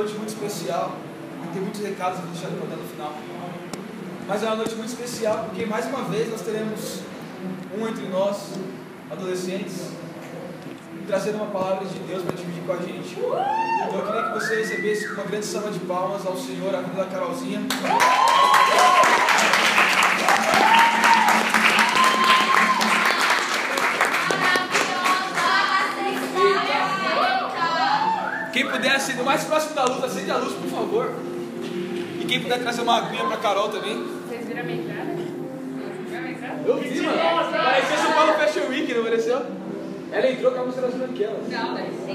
noite muito especial. Tem muitos recados que deixar para no final. Mas é uma noite muito especial porque mais uma vez nós teremos um entre nós, adolescentes, trazendo uma palavra de Deus para dividir com a gente. Então eu queria que você recebesse uma grande salva de palmas ao Senhor, a vida da Carolzinha. Acender mais próximo da luz, acende a luz, por favor. E quem puder trazer uma aguinha para Carol também. Vocês viram a minha entrada? Viram a minha entrada? Eu vi, mano. Parecia São Paulo Fashion Week, não pareceu? Ela entrou com a música das branquelas. Não, deve ser.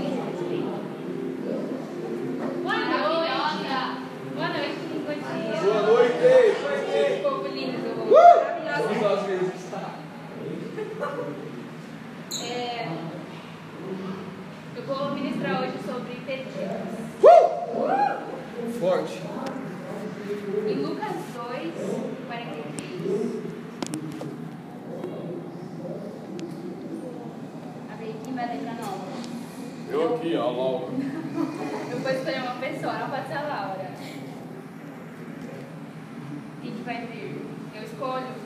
Boa noite. Boa noite, bom dia. Boa noite. Povo lindo. Uh! Somos Maravilhoso. nós mesmos. É, eu vou ministrar hoje sobre perdidos. Uh! Forte. Em Lucas 2, 43. Abre aqui vai ler pra nós. Eu aqui, ó, Laura. Eu vou escolher uma pessoa, não pode ser a Laura. Quem que vai vir? Eu escolho.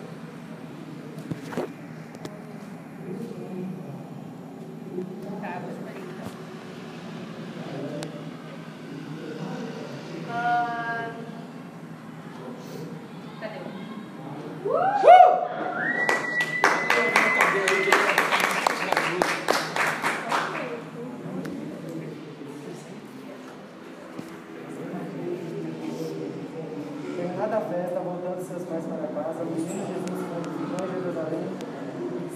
Tá, vou escolher então. Ah, Cadê? Terminada a festa, voltando seus pais para casa, o menino Jesus ficou em Jerusalém,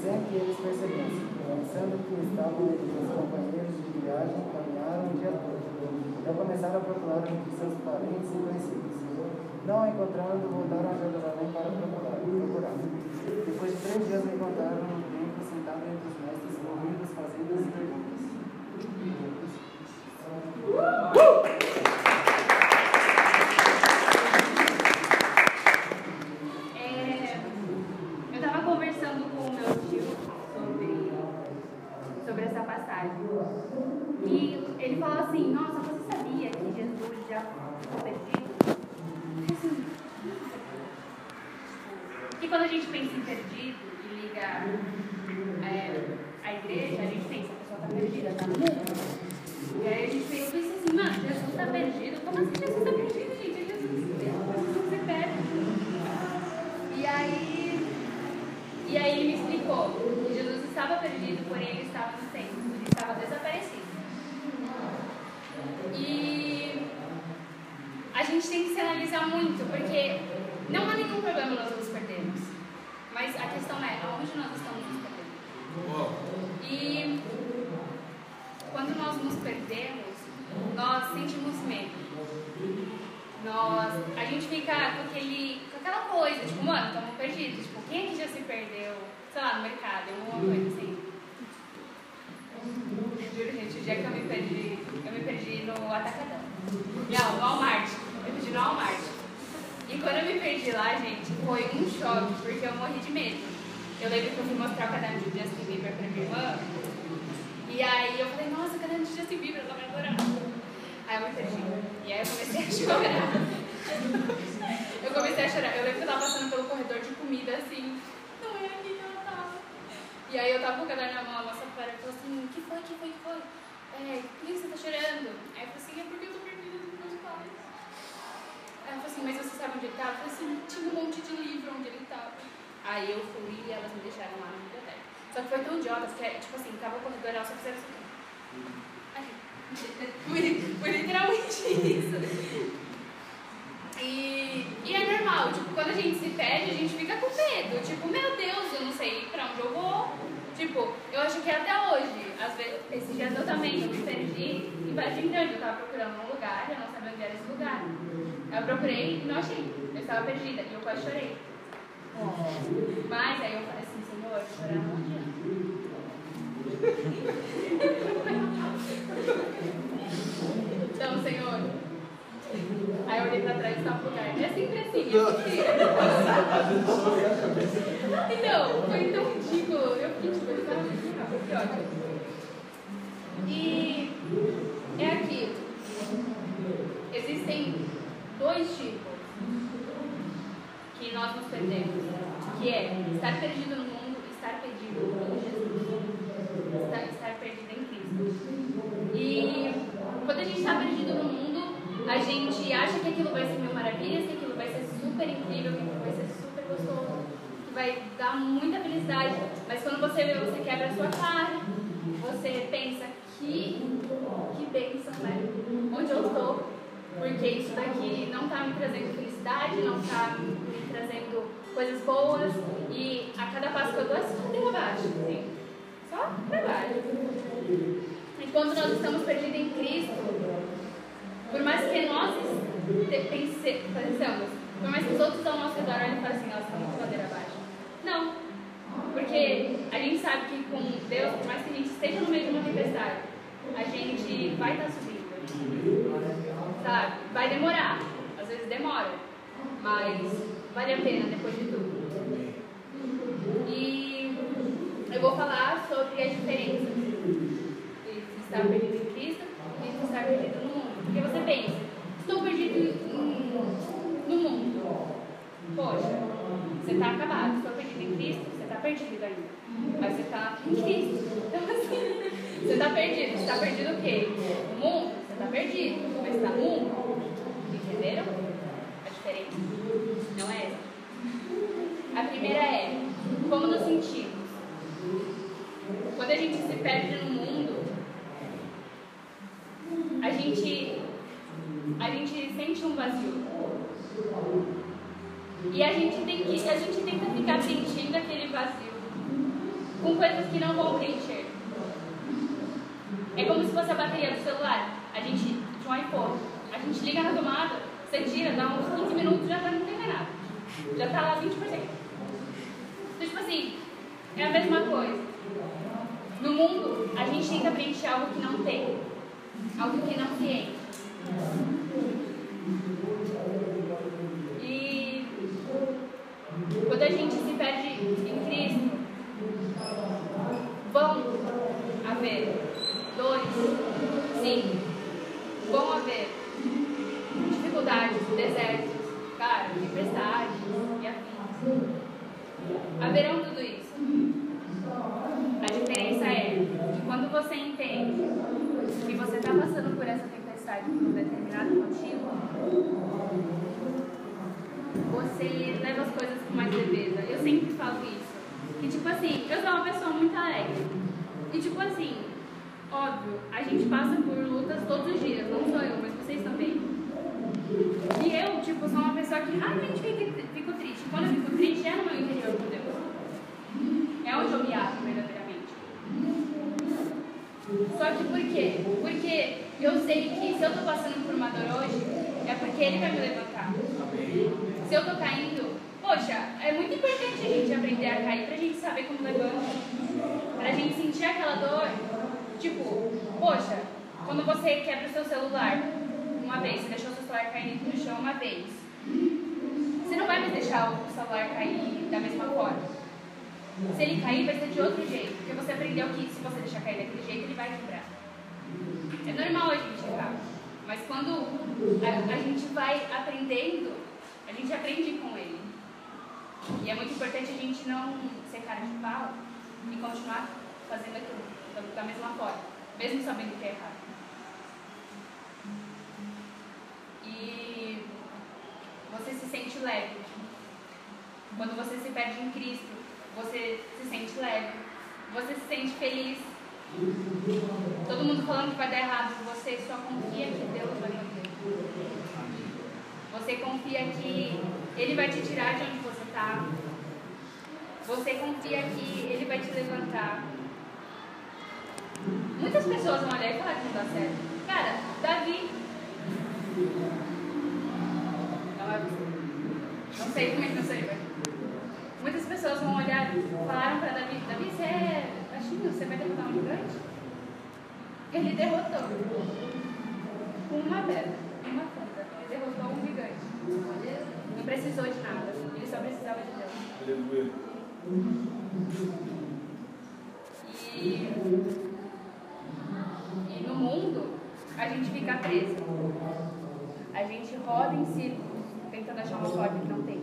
sem que eles percebessem, pensando que estavam entre os companheiros de viagem, caminharam o dia todo. Então começaram a procurar entre seus parentes e conhecidos. Não a encontrando, voltaram a Jerusalém para procurar. procurar. Depois de três dias me encontraram no templo, sentado entre os mestres, ouvindo as fazendas e perguntas. É, eu estava conversando com o meu tio sobre, sobre essa passagem. E ele falou assim, nossa, você sabia que Jesus já ficou perdido? Eu falei assim, e quando a gente pensa em perdido e liga é, a igreja, a gente pensa, a pessoa está perdida, está no mundo. E aí a gente pensa, eu pensei assim, mano, Jesus está perdido? Como assim Jesus está perdido, gente? É Jesus, Jesus não se perde. E aí, e aí ele me explicou que Jesus estava perdido, porém ele estava no templo, ele estava desaparecido. E a gente tem que se analisar muito, porque não há nenhum problema nós nos perdermos. Mas a questão é, aonde nós estamos nos perdendo? E quando nós nos perdemos, nós sentimos medo. Nós, a gente fica com, aquele, com aquela coisa, tipo, mano, estamos perdidos. Tipo, quem aqui já se perdeu, sei lá, no mercado, alguma coisa assim? Juro, gente, o dia que eu me perdi, eu me perdi no Atacadão. Não, no Walmart. Eu perdi no Walmart. E quando eu me perdi lá, gente, foi um choque, porque eu morri de medo. Eu lembro que eu fui mostrar o caderno de Justin Bieber pra minha irmã. E aí eu falei, nossa, caderno de Justin Bieber, ela vai adorar. Aí eu me perdi. E aí eu comecei a chorar. Eu comecei a chorar. Eu lembro que eu tava passando pelo corredor de comida assim. Não é aqui que ela tava. E aí eu tava com o caderno na mão, a moça para falou assim, que foi, que foi, que foi? É, por que você tá chorando? Aí eu falei assim, é porque eu tô perdida dos meus pais. Aí ela falou assim, mas você sabe onde ele tava? Eu falei assim, tinha um monte de livro onde ele tava. Aí eu fui e elas me deixaram lá na biblioteca. Só que foi tão idiota, que tipo assim, tava o corredor, elas só fizeram assim. Foi literalmente isso. E, e é normal, tipo, quando a gente se perde, a gente fica com medo. Tipo, meu Deus, eu não sei pra onde eu vou. Tipo, eu acho que até hoje, às vezes, esses dias eu também, eu me perdi em Vargem Grande. Eu tava procurando um lugar, eu não sabia onde era esse lugar. Eu procurei e não achei. Eu estava perdida e eu quase chorei. Mas aí eu falei assim, Senhor, chorar não adianta. Então, Senhor. Aí eu olhei pra trás e estava no lugar. É sempre assim, é sempre. Então, foi tão ridículo. Eu fiquei tipo, ele tava assim, não, que ótimo. E é aqui. dois tipos que nós nos perdemos, que é estar perdido no mundo e estar perdido em Jesus. Estar, estar perdido em Cristo. E quando a gente está perdido no mundo, a gente acha que aquilo vai ser mil maravilhas, que aquilo vai ser super incrível, que aquilo vai ser super gostoso, que vai dar muita felicidade. Mas quando você vê, você quebra a sua cara, você pensa que, que bênção, né? Onde eu estou? Porque isso daqui não está me trazendo felicidade, não está me trazendo coisas boas. E a cada passo que eu dou é só para assim. Só para baixo. Quando nós estamos perdidos em Cristo, por mais que nós pensemos, por mais que os outros ao nosso redor olhem e falem assim, nossa, está muito ladeira abaixo. Não. Porque a gente sabe que com Deus, por mais que a gente esteja no meio de uma tempestade, a gente vai estar tá subindo. Sabe? Vai demorar. Às vezes demora. Mas vale a pena depois de tudo. E eu vou falar sobre as diferenças estar perdido em Cristo e de estar perdido no mundo. Porque você pensa, estou perdido no mundo. Poxa, você está acabado, estou perdido em Cristo, você está perdido ainda. Mas você está em Cristo. Então assim, você está perdido. Você está perdido o quê? No mundo? Você está perdido. Mas está no mundo. Entenderam? A diferença não é essa. A primeira é como nos sentimos. Quando a gente se perde no mundo, a gente, a gente sente um vazio. E a gente tem que, a gente tenta ficar sentindo aquele vazio com coisas que não vão preencher. É como se fosse a bateria do celular. A gente, de um iPhone, a gente liga na tomada, você tira, dá uns 15 minutos já tá, não tem mais nada. Já está lá 20%. Então, tipo assim, é a mesma coisa. No mundo, a gente tenta preencher algo que não tem, algo que não se enche. E quando a gente se perde em Cristo, vão haver dores, sim, vão haver dificuldades, desertos, cara, tempestades e afins. Haverão tudo isso. A diferença é que quando você entende que você está passando por essa tempestade por um determinado motivo, você leva as coisas com mais leveza. Eu sempre falo isso. Que tipo assim, eu sou uma pessoa muito alegre. E tipo assim, óbvio, a gente passa por lutas todos os dias, não sou eu, mas vocês também. E eu, tipo, sou uma pessoa que raramente fico triste. Quando eu fico triste, é no meu interior com Deus. É onde eu me abro verdadeiramente. Só que por quê? Porque eu sei que se eu estou passando por uma dor hoje, é porque Ele vai me levantar. Se eu estou caindo, poxa, é muito importante a gente aprender a cair para a gente saber como levanta. Para a gente sentir aquela dor. Tipo, poxa, quando você quebra o seu celular, uma vez, você deixou o seu celular cair no chão uma vez. Você não vai mais deixar o celular cair da mesma forma. Se ele cair, vai ser de outro jeito. Porque você aprendeu que se você deixar cair daquele jeito, ele vai quebrar. É normal a gente errar. Mas quando a, a gente vai aprendendo, a gente aprende com ele. E é muito importante a gente não ser cara de pau e continuar fazendo aquilo da mesma forma, mesmo sabendo que é errado. E você se sente leve. Quando você se perde em Cristo, você se sente leve. Você se sente feliz. Todo mundo falando que vai dar errado, você só confia que Deus vai fazer. Você confia que Ele vai te tirar de onde você está. Você confia que Ele vai te levantar. Muitas pessoas vão olhar e falar que não dá certo. Cara, Davi. Não, sei como é que não sei, Muitas pessoas vão olhar e falaram para Davi, Davi, você é baixinho, você vai derrotar um gigante? Ele derrotou. Com uma pedra, uma ponta. Ele derrotou um gigante. Não precisou de nada. Ele só precisava de Deus. Aleluia. E, e no mundo, a gente fica preso. A gente roda em círculos, tentando achar uma porta que não tem.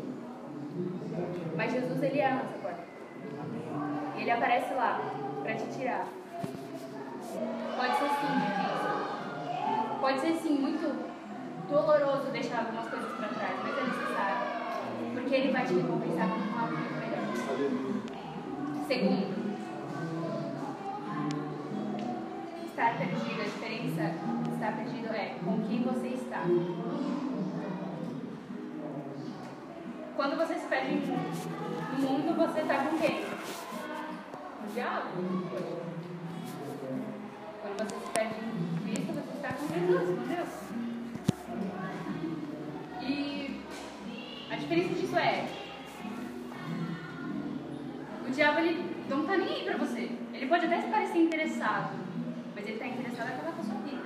Mas Jesus, ele é a nossa porta. E ele aparece lá para te tirar. Pode ser sim difícil. Pode ser sim muito doloroso deixar algumas coisas para trás, mas é necessário. Porque ele vai te recompensar com algo muito melhor. Segundo, estar perdido, a diferença estar perdido é com quem você está. Quando você se perde no mundo, você está com quem? O diabo. Quando você se perde em Cristo, você está com Jesus, com Deus. E a diferença disso é o diabo ele não está nem aí para você. Ele pode até parecer interessado, mas ele está interessado em acabar com a sua vida.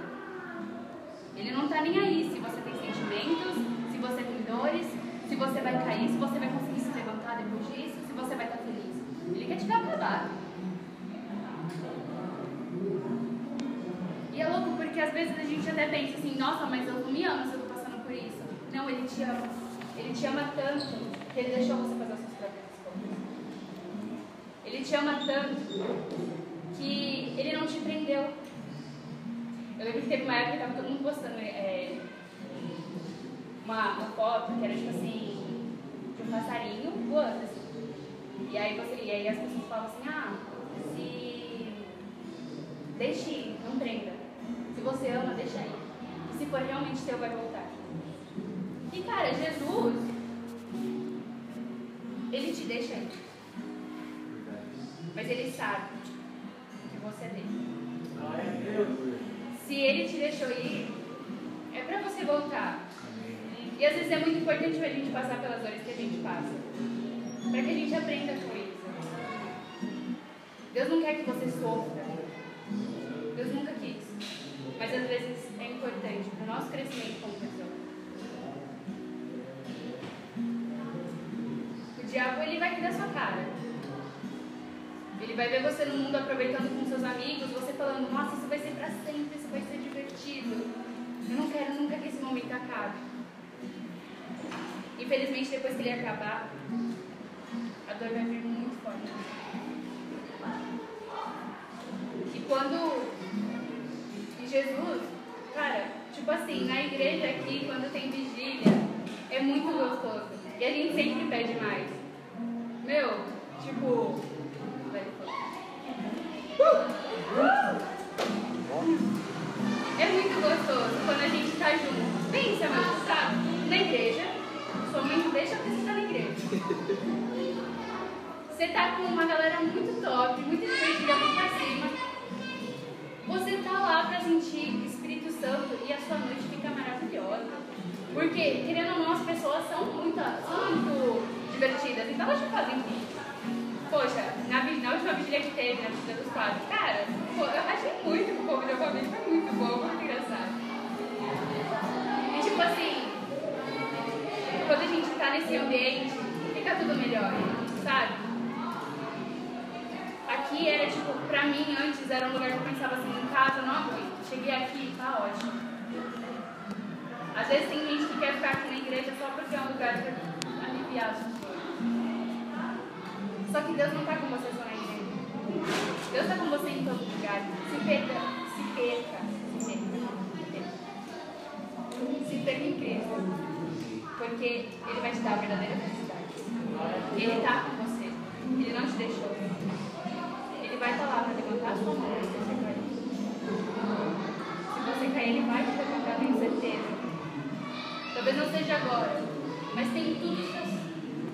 Ele não está nem aí se você tem sentimentos, se você tem dores, se você vai cair, se você vai conseguir se levantar depois disso, se você vai estar feliz. Ele quer te dar acabado. E é louco porque às vezes a gente até pensa assim, nossa, mas eu não me amo se eu estou passando por isso. Não, ele te ama. Ele te ama tanto que ele deixou você fazer as suas próprias escolhas. Ele te ama tanto que ele não te prendeu. Eu lembro que teve uma época que estava todo mundo postando é, uma, uma foto que era tipo assim, de um passarinho voando assim. E aí, você, e aí as pessoas falavam assim, ah, se deixe ir, não prenda. Se você ama, deixa ir. E se for realmente seu, vai voltar. E cara, Jesus, ele te deixa ir. Mas ele sabe que você é dele. Se ele te deixou ir, é pra você voltar. E às vezes é muito importante a gente passar pelas dores que a gente passa. Para que a gente aprenda com isso. Deus não quer que você sofra. Deus nunca quis. Mas às vezes é importante para o nosso crescimento como pessoa. O diabo ele vai rir da sua cara. Ele vai ver você no mundo aproveitando com seus amigos, você falando, nossa, isso vai ser para sempre, isso vai ser divertido. Eu não quero nunca que esse momento acabe. Infelizmente, depois que ele acabar, a dor vai vir muito forte. E quando. E Jesus, cara, tipo assim, na igreja aqui, quando tem vigília, é muito gostoso. E a gente sempre pede mais. Meu, tipo. É muito gostoso quando a gente tá junto. Pensa, meu, sabe? Na igreja, sua não deixa você estar na igreja. Você tá com uma galera muito top, muito divertida, muito pra cima. Você tá lá pra sentir Espírito Santo e a sua noite fica maravilhosa. Porque, querendo ou não, as pessoas são muito, são muito divertidas, então elas te fazem rir. Poxa, na, na última vigília que teve, na vigília dos quadros, cara, pô, eu achei muito que o povo da família foi muito bom, muito engraçado. E tipo assim, quando a gente tá nesse ambiente, fica tudo melhor, sabe? Aqui era tipo, pra mim antes era um lugar que eu pensava assim, em casa, não aguento. Cheguei aqui, tá ótimo. Às vezes tem gente que quer ficar aqui na igreja só porque é um lugar de aliviar as dores. Só que Deus não está com você só na igreja. Deus está com você em todo lugar. Se perca, se perca, se perca. Se perca em Cristo. Porque Ele vai te dar a verdadeira felicidade. Ele está com você. Ele não te deixou. Ele vai estar lá para levantar a sua mão se você cair. Se você cair, Ele vai te levantar, tenho certeza. Talvez não seja agora, mas tem tudo os seus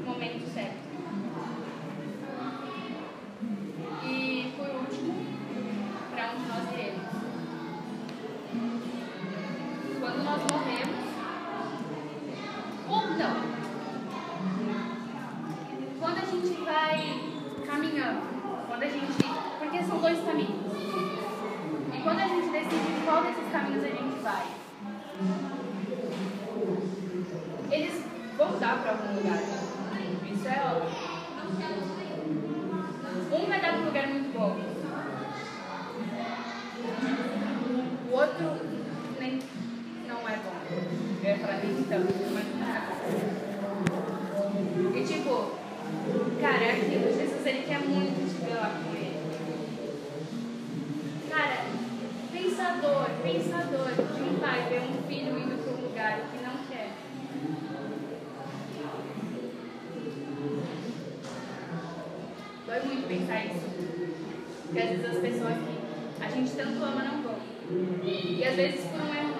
momentos certos. Para algum lugar. Isso é óbvio. Porque às vezes as pessoas que a gente tanto ama não vão. E às vezes por um erro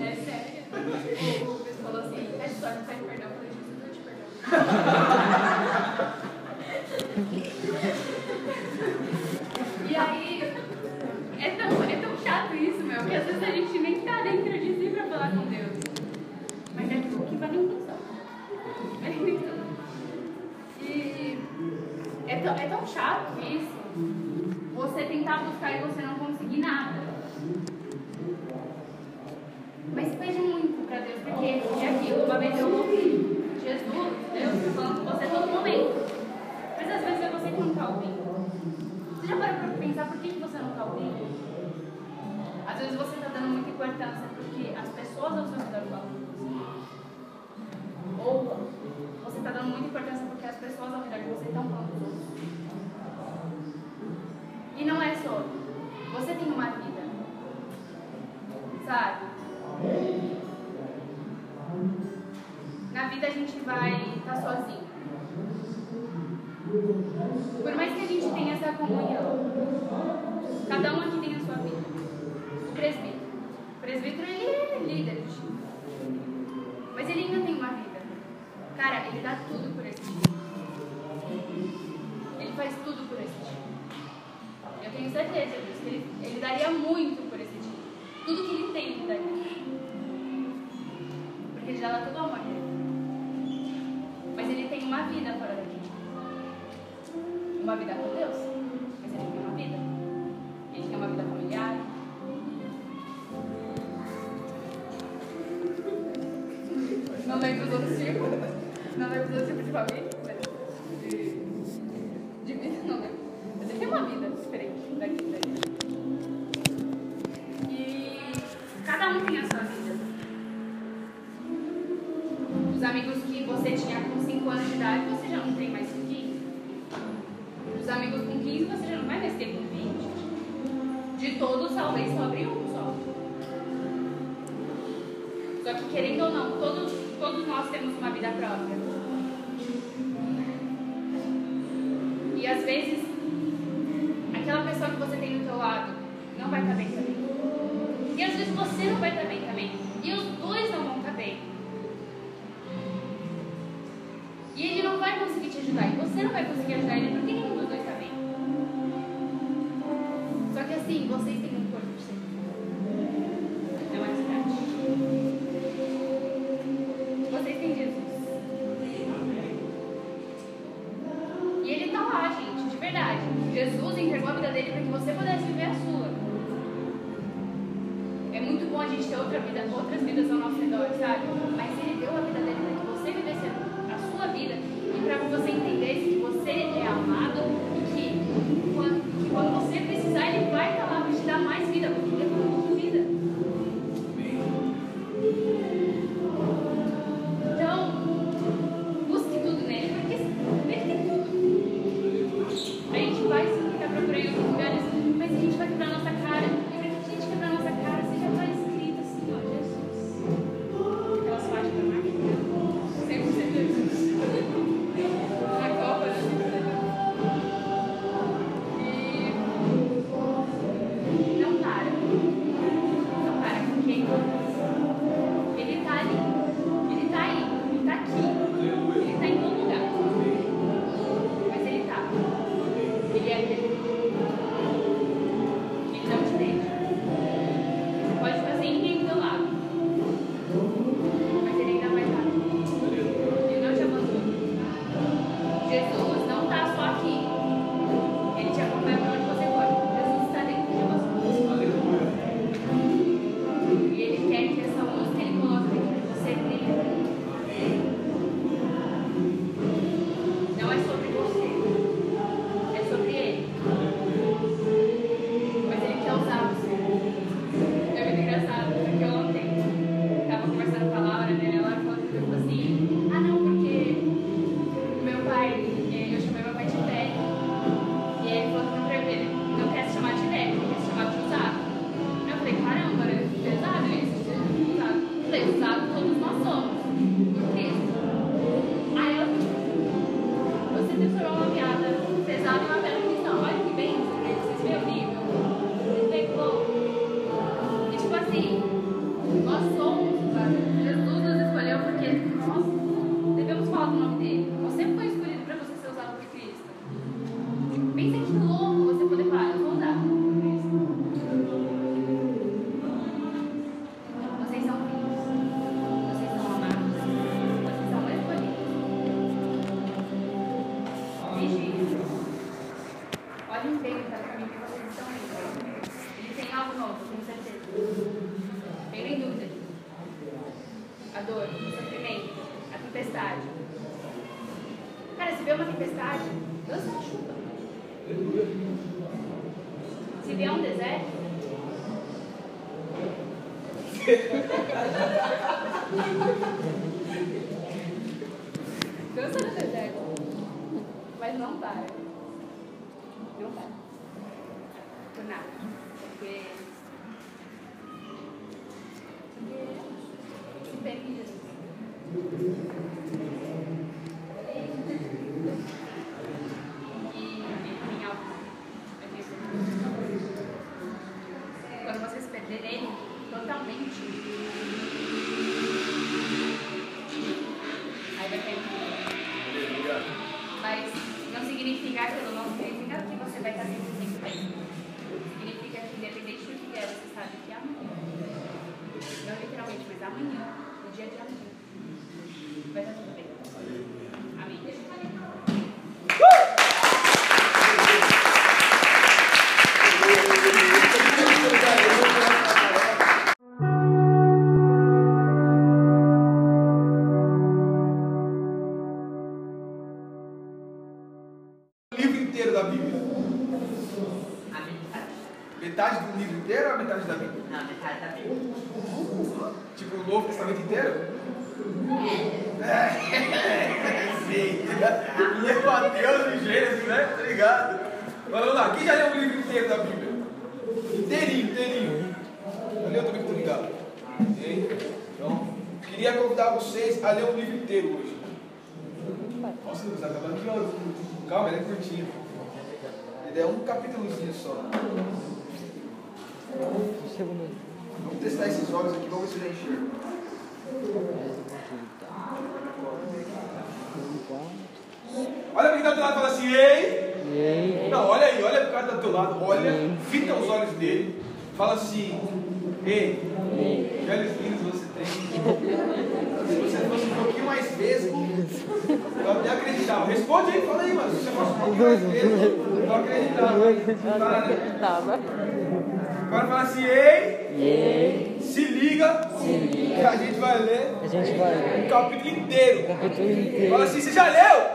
É sério? O Luiz falou assim: a só não pede perdão quando perdão. Jesus entregou a vida dele para que você pudesse viver a sua. É muito bom a gente ter outra vida, outras vidas ao nosso redor, sabe? Mas ele deu a vida dele para que você vivesse a sua vida e para que você entendesse que você é amado não para. Não para.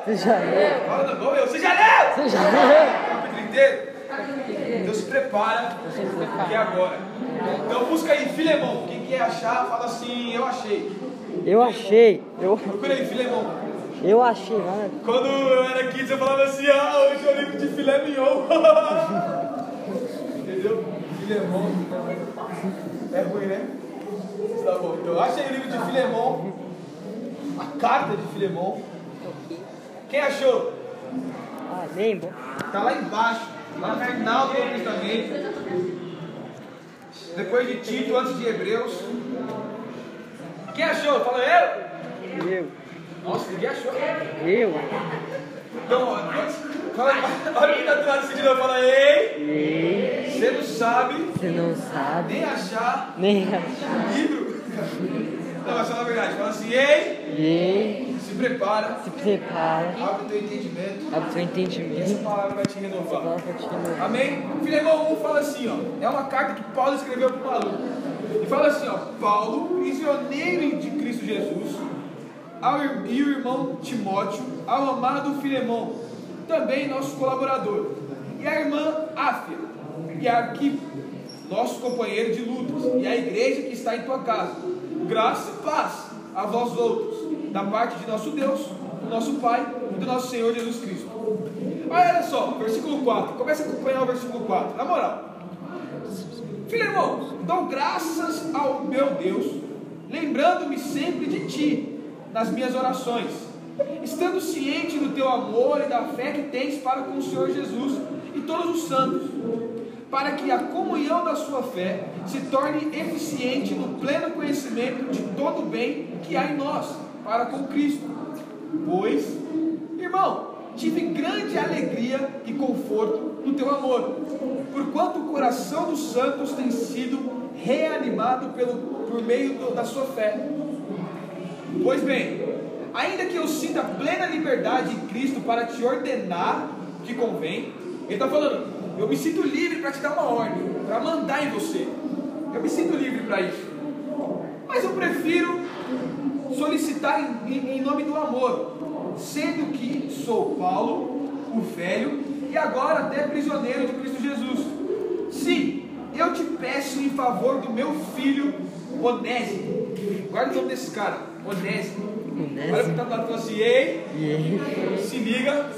Você já leu? Fala não, igual eu, você já leu? Você já leu? O capítulo inteiro? Então se prepara, que é agora. Então busca aí, Filemão. Quem quer achar, fala assim, eu achei. Eu achei. Eu, Procura aí, Filemão. eu achei, né? Quando eu era kids, eu falava assim, ah, hoje é o livro de filé mignon. Entendeu? Filemão. É ruim, né? Tá bom, então eu achei o livro de Filemão. A carta de Filemão. Quem achou? Ah, lembra? Tá lá embaixo, lá no final do Novo Testamento. Depois de Tito, antes de Hebreus. Quem achou? Fala eu. Eu. Nossa, ninguém achou. Eu. Então, fala, olha quem tá do lado de novo, fala ei. Ei. Você não sabe Você não sabe nem achar nem achar. livro. Não, mas fala a verdade, fala assim, ei, Ei. Prepara, Se prepara. abre o teu entendimento. Abre seu Essa entendimento. palavra vai te renovar. Pra te renovar. Amém? Filemão 1 fala assim, ó. É uma carta que Paulo escreveu para o maluco. E fala assim, ó. Paulo, prisioneiro de Cristo Jesus, ao, e o irmão Timóteo, ao amado Filemão, também nosso colaborador, e a irmã Áfia, e Arquipo, nosso companheiro de lutas, e a igreja que está em tua casa. Graça e paz a vós outros, da parte de nosso Deus, do nosso Pai e do nosso Senhor Jesus Cristo. Olha só, versículo 4. Comece a acompanhar o versículo 4. Na moral. Filho irmão, dou graças ao meu Deus, lembrando-me sempre de ti nas minhas orações, estando ciente do teu amor e da fé que tens para com o Senhor Jesus e todos os santos, para que a comunhão da sua fé se torne eficiente no pleno conhecimento de todo o bem que há em nós, para com Cristo. Pois, irmão, tive grande alegria e conforto no teu amor, porquanto o coração dos santos tem sido reanimado pelo, por meio do- da sua fé. Pois bem, ainda que eu sinta plena liberdade em Cristo para te ordenar o que convém, ele está falando, eu me sinto livre para te dar uma ordem, para mandar em você. Eu me sinto livre para isso. Mas eu prefiro solicitar em, em, nome do amor, sendo que sou Paulo, o velho, e agora até prisioneiro de Cristo Jesus. Sim, eu te peço em favor do meu filho Onésimo. Guarda o nome desse cara, Onésimo. Olha que tá do lado e fala assim, ei, se liga,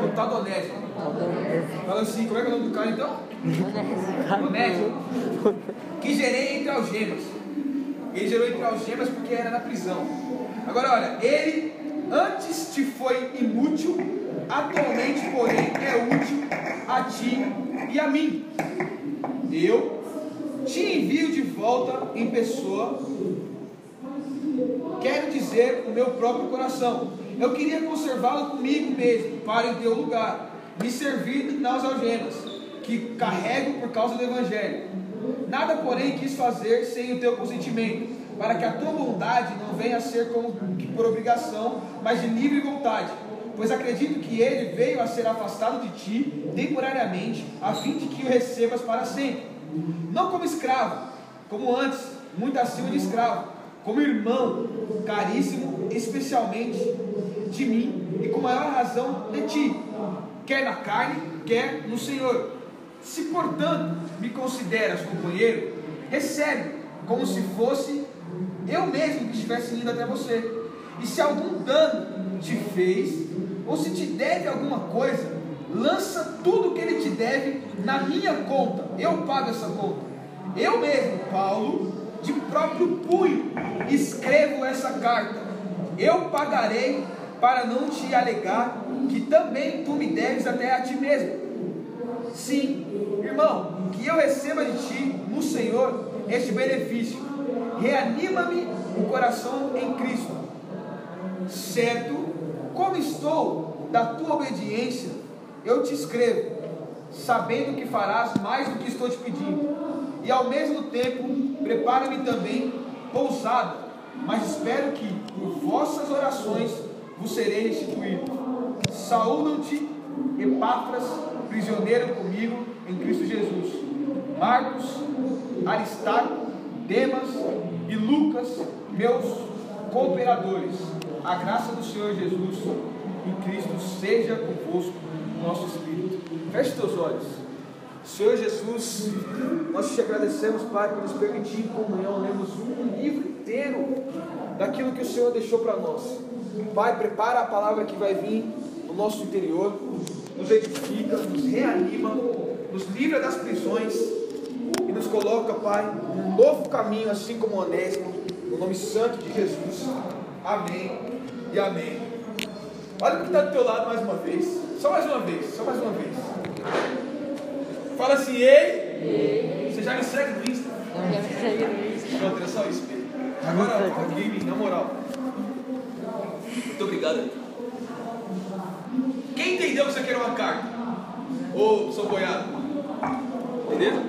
no tal do Onésimo. Fala assim, como é que é o nome do cara então? Onésimo. Que gerei entre algemas. Ele gerou entre algemas porque era na prisão. Agora olha, ele antes te foi inútil, atualmente, porém, é útil a ti e a mim. Eu te envio de volta em pessoa. Quero dizer o meu próprio coração. Eu queria conservá-lo comigo mesmo, para em teu lugar, me servir nas algemas, que carrego por causa do Evangelho. Nada, porém, quis fazer sem o teu consentimento, para que a tua bondade não venha a ser como por obrigação, mas de livre vontade. Pois acredito que ele veio a ser afastado de ti temporariamente, a fim de que o recebas para sempre. Não como escravo, como antes, muito acima de escravo, como irmão, caríssimo, especialmente de mim, e com maior razão de ti, quer na carne, quer no Senhor. Se, portanto, me consideras companheiro, recebe como se fosse eu mesmo que estivesse indo até você. E se algum dano te fez, ou se te deve alguma coisa, lança tudo que ele te deve na minha conta. Eu pago essa conta. Eu mesmo, Paulo, de próprio punho, escrevo essa carta. Eu pagarei para não te alegar que também tu me deves até a ti mesmo. Sim, irmão, que eu receba de ti, no Senhor, este benefício. Reanima-me o coração em Cristo. Certo, como estou da tua obediência, eu te escrevo, sabendo que farás mais do que estou te pedindo. E ao mesmo tempo, prepara-me também pousada, mas espero que, por vossas orações, vos serei restituído. Saúdam-te, Epáfras, prisioneiro comigo em Cristo Jesus. Marcos, Aristarco, Demas e Lucas, meus cooperadores. A graça do Senhor Jesus em Cristo seja convosco, nosso Espírito. Feche teus olhos. Senhor Jesus, nós te agradecemos, Pai, por nos permitir em comunhão lermos um livro inteiro daquilo que o Senhor deixou para nós. Pai, prepara a palavra que vai vir no nosso interior, nos edifica, nos reanima, nos livra das prisões e nos coloca, Pai, num novo caminho, assim como Onésimo, no nome santo de Jesus. Amém e amém. Olha o que está do teu lado mais uma vez. Só mais uma vez, só mais uma vez. Fala assim, ei! Você já me segue no Insta? Pronto, era só isso, Pedro. Agora, aqui na moral. Muito obrigado. Quem entendeu que isso aqui era uma carta? Ô, sou boiado. Entendeu?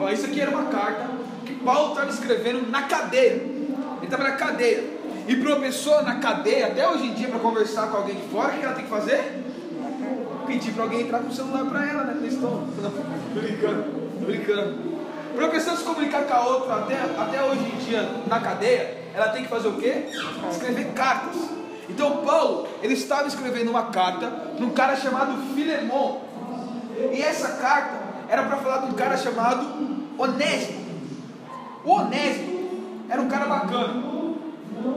Ó, isso aqui era uma carta que Paulo estava escrevendo na cadeia. Ele estava na cadeia. E para uma pessoa na cadeia, até hoje em dia, para conversar com alguém de fora, o que ela tem que fazer? Pedir para alguém entrar com o celular para ela, né? Eles estão. Brincando, brincando. Para uma pessoa se comunicar com a outra, até, até hoje em dia, na cadeia, ela tem que fazer o quê? Escrever cartas. Então Paulo, ele estava escrevendo uma carta para um cara chamado Filemon. E essa carta era para falar de um cara chamado Onésimo. O Onésimo era um cara bacana.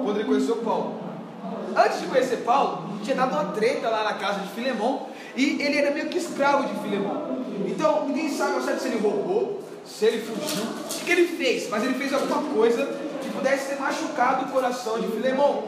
Quando ele conheceu Paulo. Antes de conhecer Paulo, tinha dado uma treta lá na casa de Filemon. E ele era meio que escravo de Filemon. Então ninguém sabe ao certo se ele roubou, se ele fugiu, o que ele fez. Mas ele fez alguma coisa que pudesse ter machucado o coração de Filemon.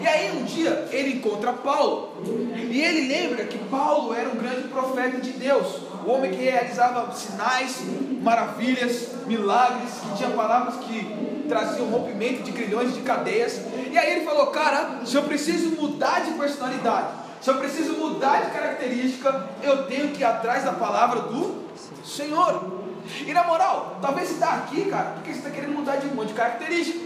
E aí um dia ele encontra Paulo e ele lembra que Paulo era um grande profeta de Deus, o homem que realizava sinais, maravilhas, milagres, que tinha palavras que traziam rompimento de grilhões de cadeias. E aí ele falou: Cara, se eu preciso mudar de personalidade, se eu preciso mudar de característica, eu tenho que ir atrás da palavra do Senhor. E na moral, talvez você está aqui, cara, porque você está querendo mudar de um monte de característica.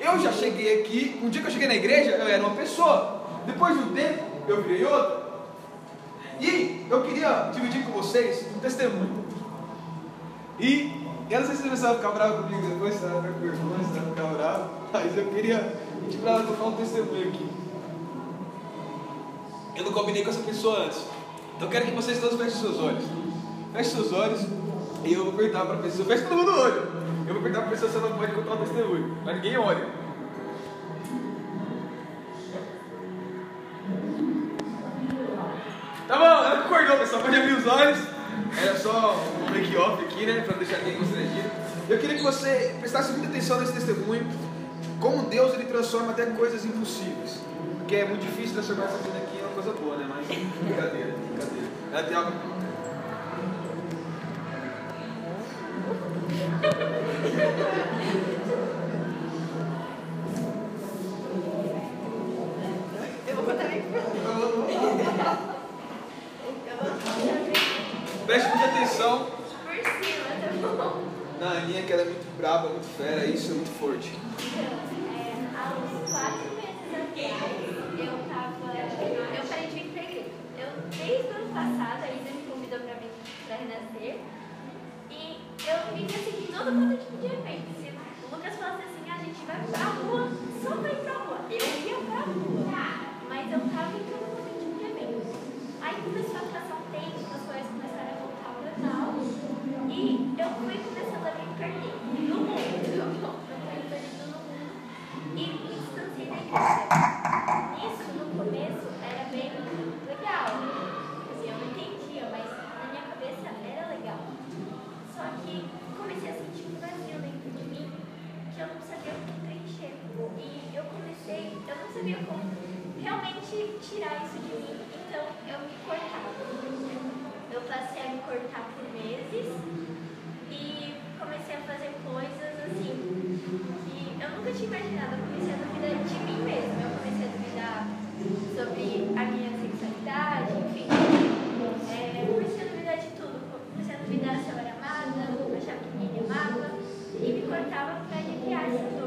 Eu já cheguei aqui, um dia que eu cheguei na igreja, eu era uma pessoa. Depois de um tempo, eu virei outra. E eu queria dividir com vocês um testemunho. E eu não sei se você vai ficar bravo comigo depois, você vai ficar com vergonha, você vai ficar bravo. Mas eu queria Pedi pra ela um testemunho aqui. Eu não combinei com essa pessoa antes. Então eu quero que vocês todos fechem seus olhos. Feche seus olhos e eu vou perguntar pra pessoa. Feche todo mundo o olho. Eu vou perguntar pra pessoa se ela pode contar um testemunho. Mas ninguém olha. Tá bom, ela concordou, pessoal. Pode abrir os olhos. Era só um make-off aqui, né? Pra deixar ninguém constrangido. Eu queria que você prestasse muita atenção nesse testemunho. Como Deus ele transforma até coisas impossíveis. Porque é muito difícil transformar essa vida aqui em uma coisa boa, né? Mas brincadeira, brincadeira. Ela tem algo. Preste muita atenção por cima, tá bom? na Aninha, que ela é muito braba, muito fera, isso é muito forte. É, há uns quatro meses atrás, eu tava. Eu parei de vir pra igreja. Eu, desde o ano passado, a Isa me convidou pra vir pra renascer. E eu vim assim, todo mundo tipo de evento. Se o Lucas falasse assim, "Ah, a gente vai pra rua, só pra ir pra rua. Eu ia pra rua. Mas eu tava em todo mundo tipo de evento. Aí começou a passar um tempo, as coisas começaram a voltar ao normal. E eu fui começando a me perder no mundo. Eu fui perdendo no mundo. E me distanciei da igreja. Isso, no começo, era bem legal. Assim, eu não entendia, mas na minha cabeça era legal. Só que comecei a sentir um vazio dentro de mim que eu não sabia como preencher. E eu comecei, eu não sabia como realmente tirar isso de mim. Então eu me cortava. Eu passei a me cortar por meses e comecei a fazer coisas assim que eu nunca tinha imaginado. Eu comecei a duvidar de mim mesma. Eu comecei a duvidar sobre a minha sexualidade, enfim. É, eu comecei a duvidar de tudo. Comecei a duvidar se eu era amada, achava que ninguém amava e me cortava para aliviar essa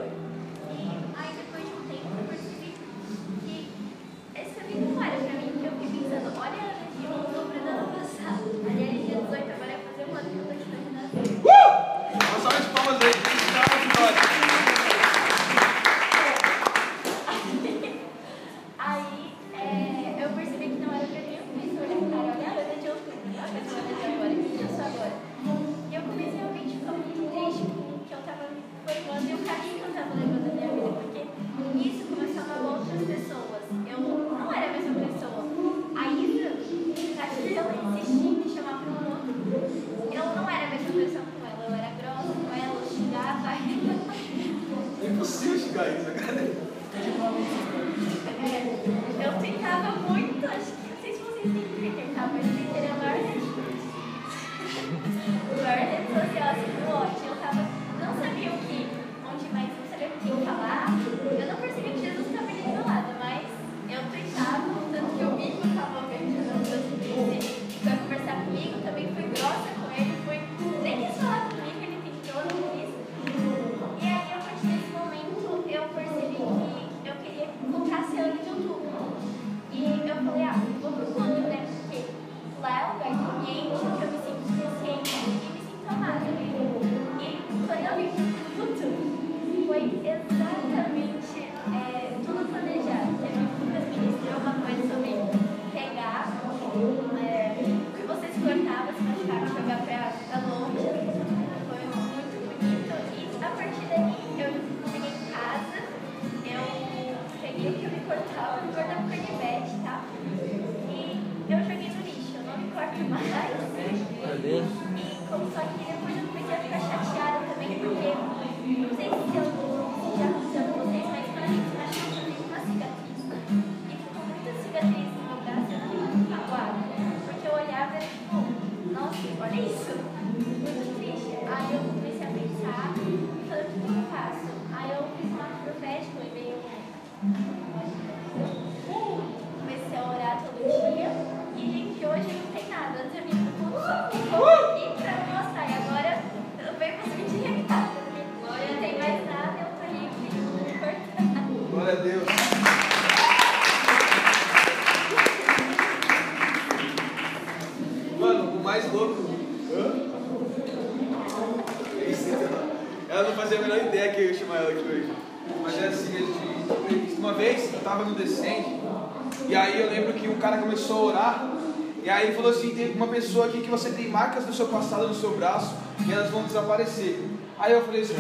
marcas do seu passado no seu braço e elas vão desaparecer. Aí eu falei assim: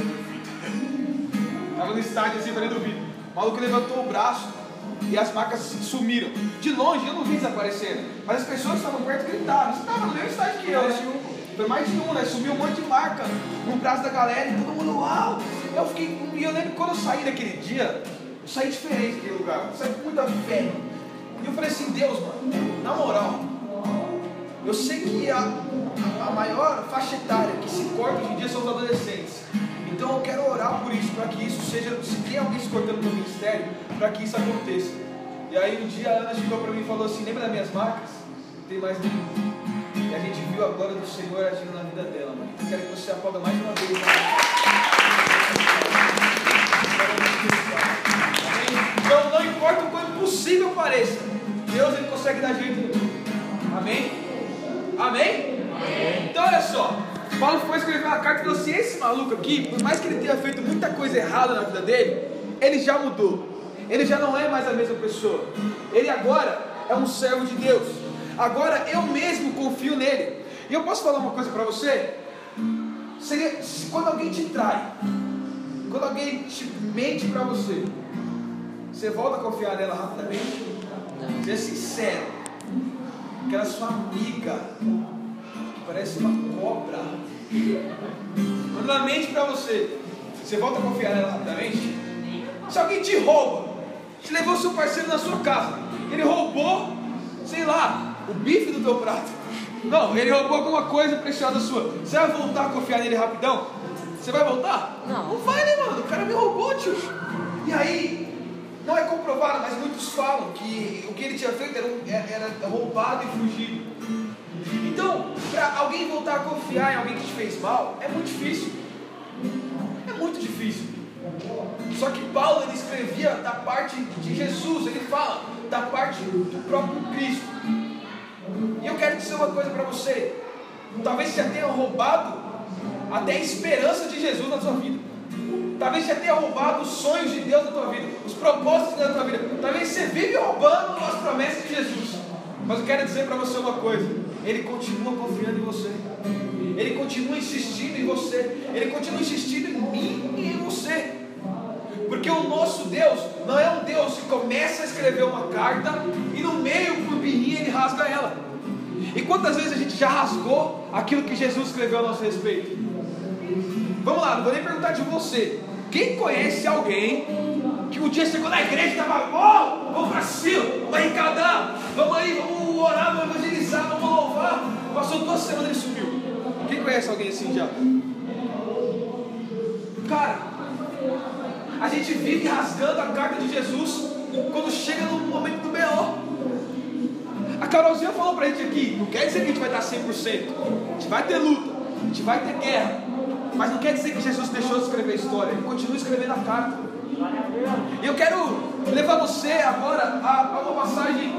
Estava no estádio assim, falei: duvido. O maluco levantou o braço e as marcas sumiram. De longe eu não vi desaparecendo, mas as pessoas que estavam perto gritaram. Você estava no mesmo estádio que eu, né? Foi mais de um, né? Sumiu um monte de marca no braço da galera e todo mundo, uau! Eu fiquei, e eu lembro quando eu saí daquele dia, eu saí diferente daquele lugar, eu saí com muita fé. E eu falei assim, Deus, mano, na moral, eu sei que a, a maior faixa etária que se corta hoje em dia são os adolescentes. Então eu quero orar por isso, para que isso seja, se tem alguém se cortando no ministério, para que isso aconteça. E aí um dia a Ana chegou para mim e falou assim, lembra das minhas marcas? Não tem mais nenhum. E a gente viu a glória do Senhor agindo na vida dela, mano. Eu quero que você aplauda mais uma vez. Então não importa o quanto possível pareça, Deus ele consegue dar jeito. Amém? Amém? Então olha só, Paulo foi escrever uma carta e falou assim: esse maluco aqui, por mais que ele tenha feito muita coisa errada na vida dele, ele já mudou. Ele já não é mais a mesma pessoa. Ele agora é um servo de Deus. Agora eu mesmo confio nele. E eu posso falar uma coisa para você? Seria, quando alguém te trai, quando alguém te mente para você, você volta a confiar nela rapidamente? Seja sincero. Aquela sua amiga, que parece uma cobra, quando ela mente para você, você volta a confiar nela rapidamente? Se alguém te rouba, te levou seu parceiro na sua casa, ele roubou, sei lá, o bife do teu prato. Não, ele roubou alguma coisa preciosa sua. Você vai voltar a confiar nele rapidão? Você vai voltar? Não. Não vai, né, mano? O cara me roubou, tio. E aí, não é comprovado, mas muitos falam que o que ele tinha feito era, era roubado e fugido. Então, para alguém voltar a confiar em alguém que te fez mal, é muito difícil. É muito difícil. Só que Paulo ele escrevia da parte de Jesus, ele fala da parte do próprio Cristo. E eu quero dizer uma coisa para você. Talvez você tenha roubado até a esperança de Jesus na sua vida. Talvez você tenha roubado os sonhos de Deus na tua vida, os propósitos na tua vida. Talvez você vive roubando as promessas de Jesus. Mas eu quero dizer para você uma coisa: Ele continua confiando em você. Ele continua insistindo em você. Ele continua insistindo em mim e em você. Porque o nosso Deus não é um Deus que começa a escrever uma carta e no meio, por birrinha, ele rasga ela. E quantas vezes a gente já rasgou aquilo que Jesus escreveu a nosso respeito? Vamos lá, não vou nem perguntar de você. Quem conhece alguém que um dia chegou na igreja e estava, ó, vamos pra cima, vamos arrecadar, vamos aí, vamos orar, vamos evangelizar, vamos louvar. Conhece alguém assim já? Cara, a gente vive rasgando a carta de Jesus quando chega no momento do B.O. A Carolzinha falou pra gente aqui, não quer dizer que a gente vai estar 100%, a gente vai ter luta, a gente vai ter guerra, mas não quer dizer que Jesus deixou de escrever a história, ele continua escrevendo a carta. E eu quero levar você agora a, a uma passagem,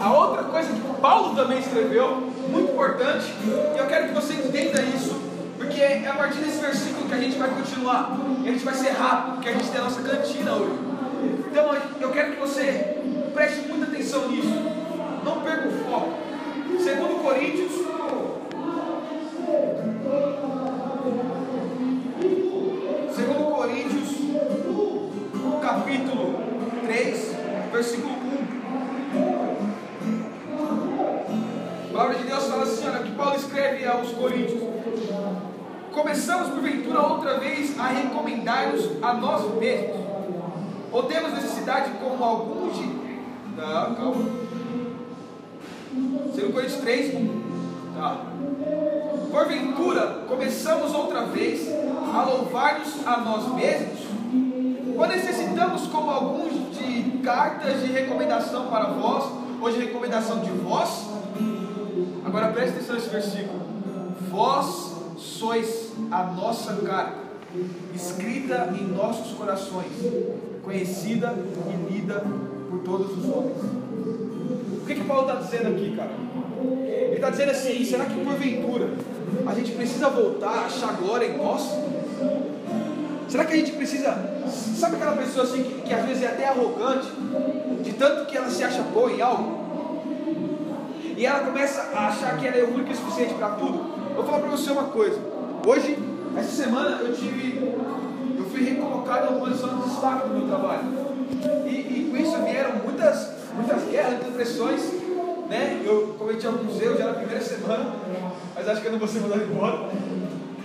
a outra coisa que Paulo também escreveu, muito importante, e eu quero que você entenda isso, porque é a partir desse versículo que a gente vai continuar, e a gente vai ser rápido, porque a gente tem a nossa cantina hoje. Então eu quero que você preste muita atenção nisso, não perca o foco. Segundo Coríntios, segundo Coríntios, capítulo 3, versículo 1. Paulo escreve aos Coríntios. Começamos porventura outra vez a recomendar-nos a nós mesmos. Ou temos necessidade como alguns de. Tá, calma. 2 Coríntios 3, 1. Tá. Porventura, começamos outra vez a louvar-nos a nós mesmos? Ou necessitamos como alguns de cartas de recomendação para vós, ou de recomendação de vós? Agora preste atenção nesse versículo. Vós sois a nossa carta, escrita em nossos corações, conhecida e lida por todos os homens. O que, que Paulo está dizendo aqui, cara? Ele está dizendo assim: será que porventura a gente precisa voltar a achar glória em nós? Será que a gente precisa. Sabe aquela pessoa assim que, que às vezes é até arrogante, de tanto que ela se acha boa em algo? E ela começa a achar que ela é única e suficiente para tudo. Vou falar para você uma coisa. Hoje, essa semana, eu tive. Eu fui recolocado em uma posição de destaque no meu trabalho. E, e com isso vieram muitas, muitas guerras, muitas pressões. Né? Eu cometi alguns erros já na primeira semana, mas acho que eu não vou ser mandado embora.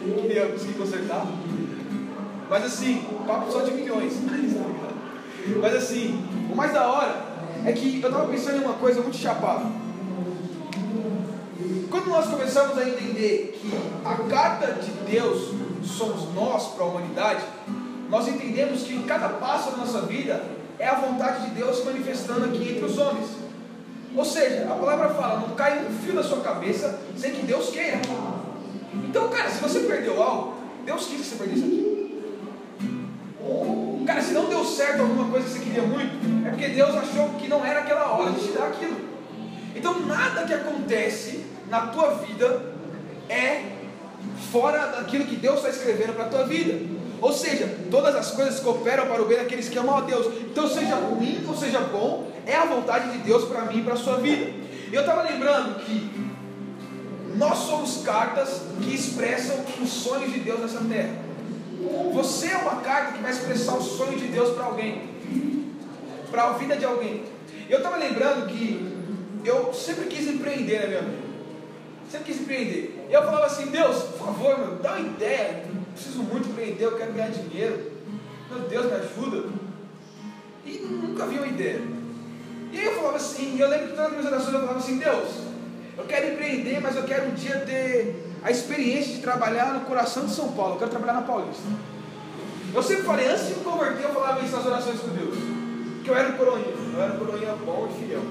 E eu consegui consertar. Mas assim, papo só de milhões. Mas assim, o mais da hora é que eu estava pensando em uma coisa muito chapada. Quando nós começamos a entender que a carta de Deus somos nós para a humanidade, nós entendemos que cada passo da nossa vida é a vontade de Deus se manifestando aqui entre os homens. Ou seja, a palavra fala, não cai um fio da sua cabeça sem que Deus queira. Então, cara, se você perdeu algo, Deus quis que você perdesse aquilo. Cara, se não deu certo alguma coisa que você queria muito, é porque Deus achou que não era aquela hora de te dar aquilo. Então, nada que acontece na tua vida é fora daquilo que Deus está escrevendo para a tua vida. Ou seja, todas as coisas cooperam para o bem daqueles que amam a Deus. Então, seja ruim ou seja bom, é a vontade de Deus para mim e para a sua vida. Eu estava lembrando que nós somos cartas que expressam os sonhos de Deus nessa terra. Você é uma carta que vai expressar o sonho de Deus para alguém, para a vida de alguém. Eu estava lembrando que eu sempre quis empreender na minha vida. Sempre quis empreender. E eu falava assim, Deus, por favor, meu, dá uma ideia. Preciso muito empreender, eu quero ganhar dinheiro. Meu Deus, me ajuda. E nunca vi uma ideia. E aí eu falava assim, eu lembro que todas as minhas orações eu falava assim, Deus, eu quero empreender, mas eu quero um dia ter a experiência de trabalhar no coração de São Paulo. Eu quero trabalhar na Paulista. Eu sempre falei, antes de me converter, eu falava isso nas orações com Deus. Que eu era um coroinha. Eu era um coroinha bom e fiel.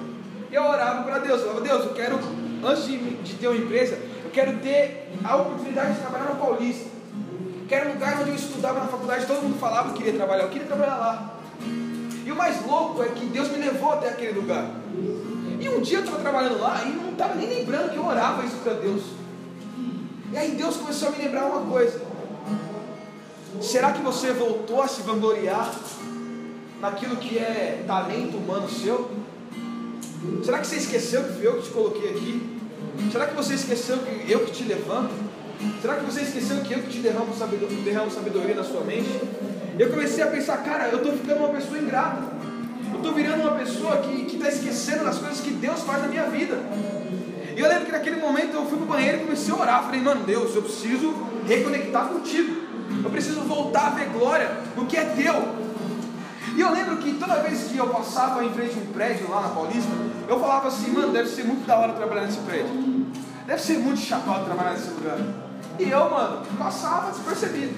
E eu orava para Deus. Eu falava, Deus, eu quero, antes de, de ter uma empresa, eu quero ter a oportunidade de trabalhar na Paulista. Quero um lugar onde eu estudava na faculdade, todo mundo falava que queria trabalhar. Eu queria trabalhar lá. E o mais louco é que Deus me levou até aquele lugar. E um dia eu estava trabalhando lá e não estava nem lembrando que eu orava isso para Deus. E aí Deus começou a me lembrar uma coisa. Será que você voltou a se vangloriar naquilo que é talento humano seu? Será que você esqueceu que fui eu que te coloquei aqui? Será que você esqueceu que eu que te levanto? Será que você esqueceu que eu que te derramo sabedoria, derramo sabedoria na sua mente? Eu comecei a pensar, cara, eu estou ficando uma pessoa ingrata. Eu estou virando uma pessoa que está esquecendo das coisas que Deus faz na minha vida. E eu lembro que naquele momento eu fui pro banheiro e comecei a orar. Falei, mano, Deus, eu preciso reconectar contigo. Eu preciso voltar a ver glória no que é teu. E eu lembro que toda vez que eu passava em frente a um prédio lá na Paulista, eu falava assim, mano, deve ser muito da hora trabalhar nesse prédio. Deve ser muito chapado trabalhar nesse lugar. E eu, mano, passava despercebido.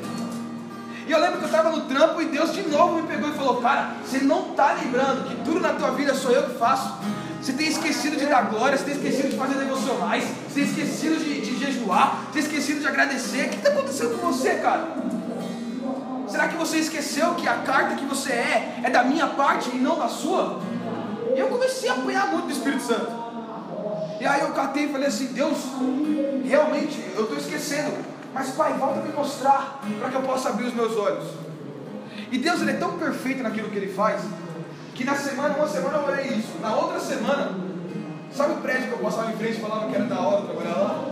E eu lembro que eu estava no trampo e Deus de novo me pegou e falou: Cara, você não está lembrando que tudo na tua vida sou eu que faço. Você tem esquecido de dar glória, você tem esquecido de fazer devocionais, você tem esquecido de, de jejuar, você tem esquecido de agradecer. O que está acontecendo com você, cara? Será que você esqueceu que a carta que você é é da minha parte e não da sua? E eu comecei a apanhar muito do Espírito Santo. E aí eu catei e falei assim: Deus, realmente eu estou esquecendo. Mas pai, volta a me mostrar para que eu possa abrir os meus olhos. E Deus ele é tão perfeito naquilo que ele faz que na semana, uma semana eu orei isso. Na outra semana, sabe o prédio que eu passava em frente e falava que era da hora trabalhar lá?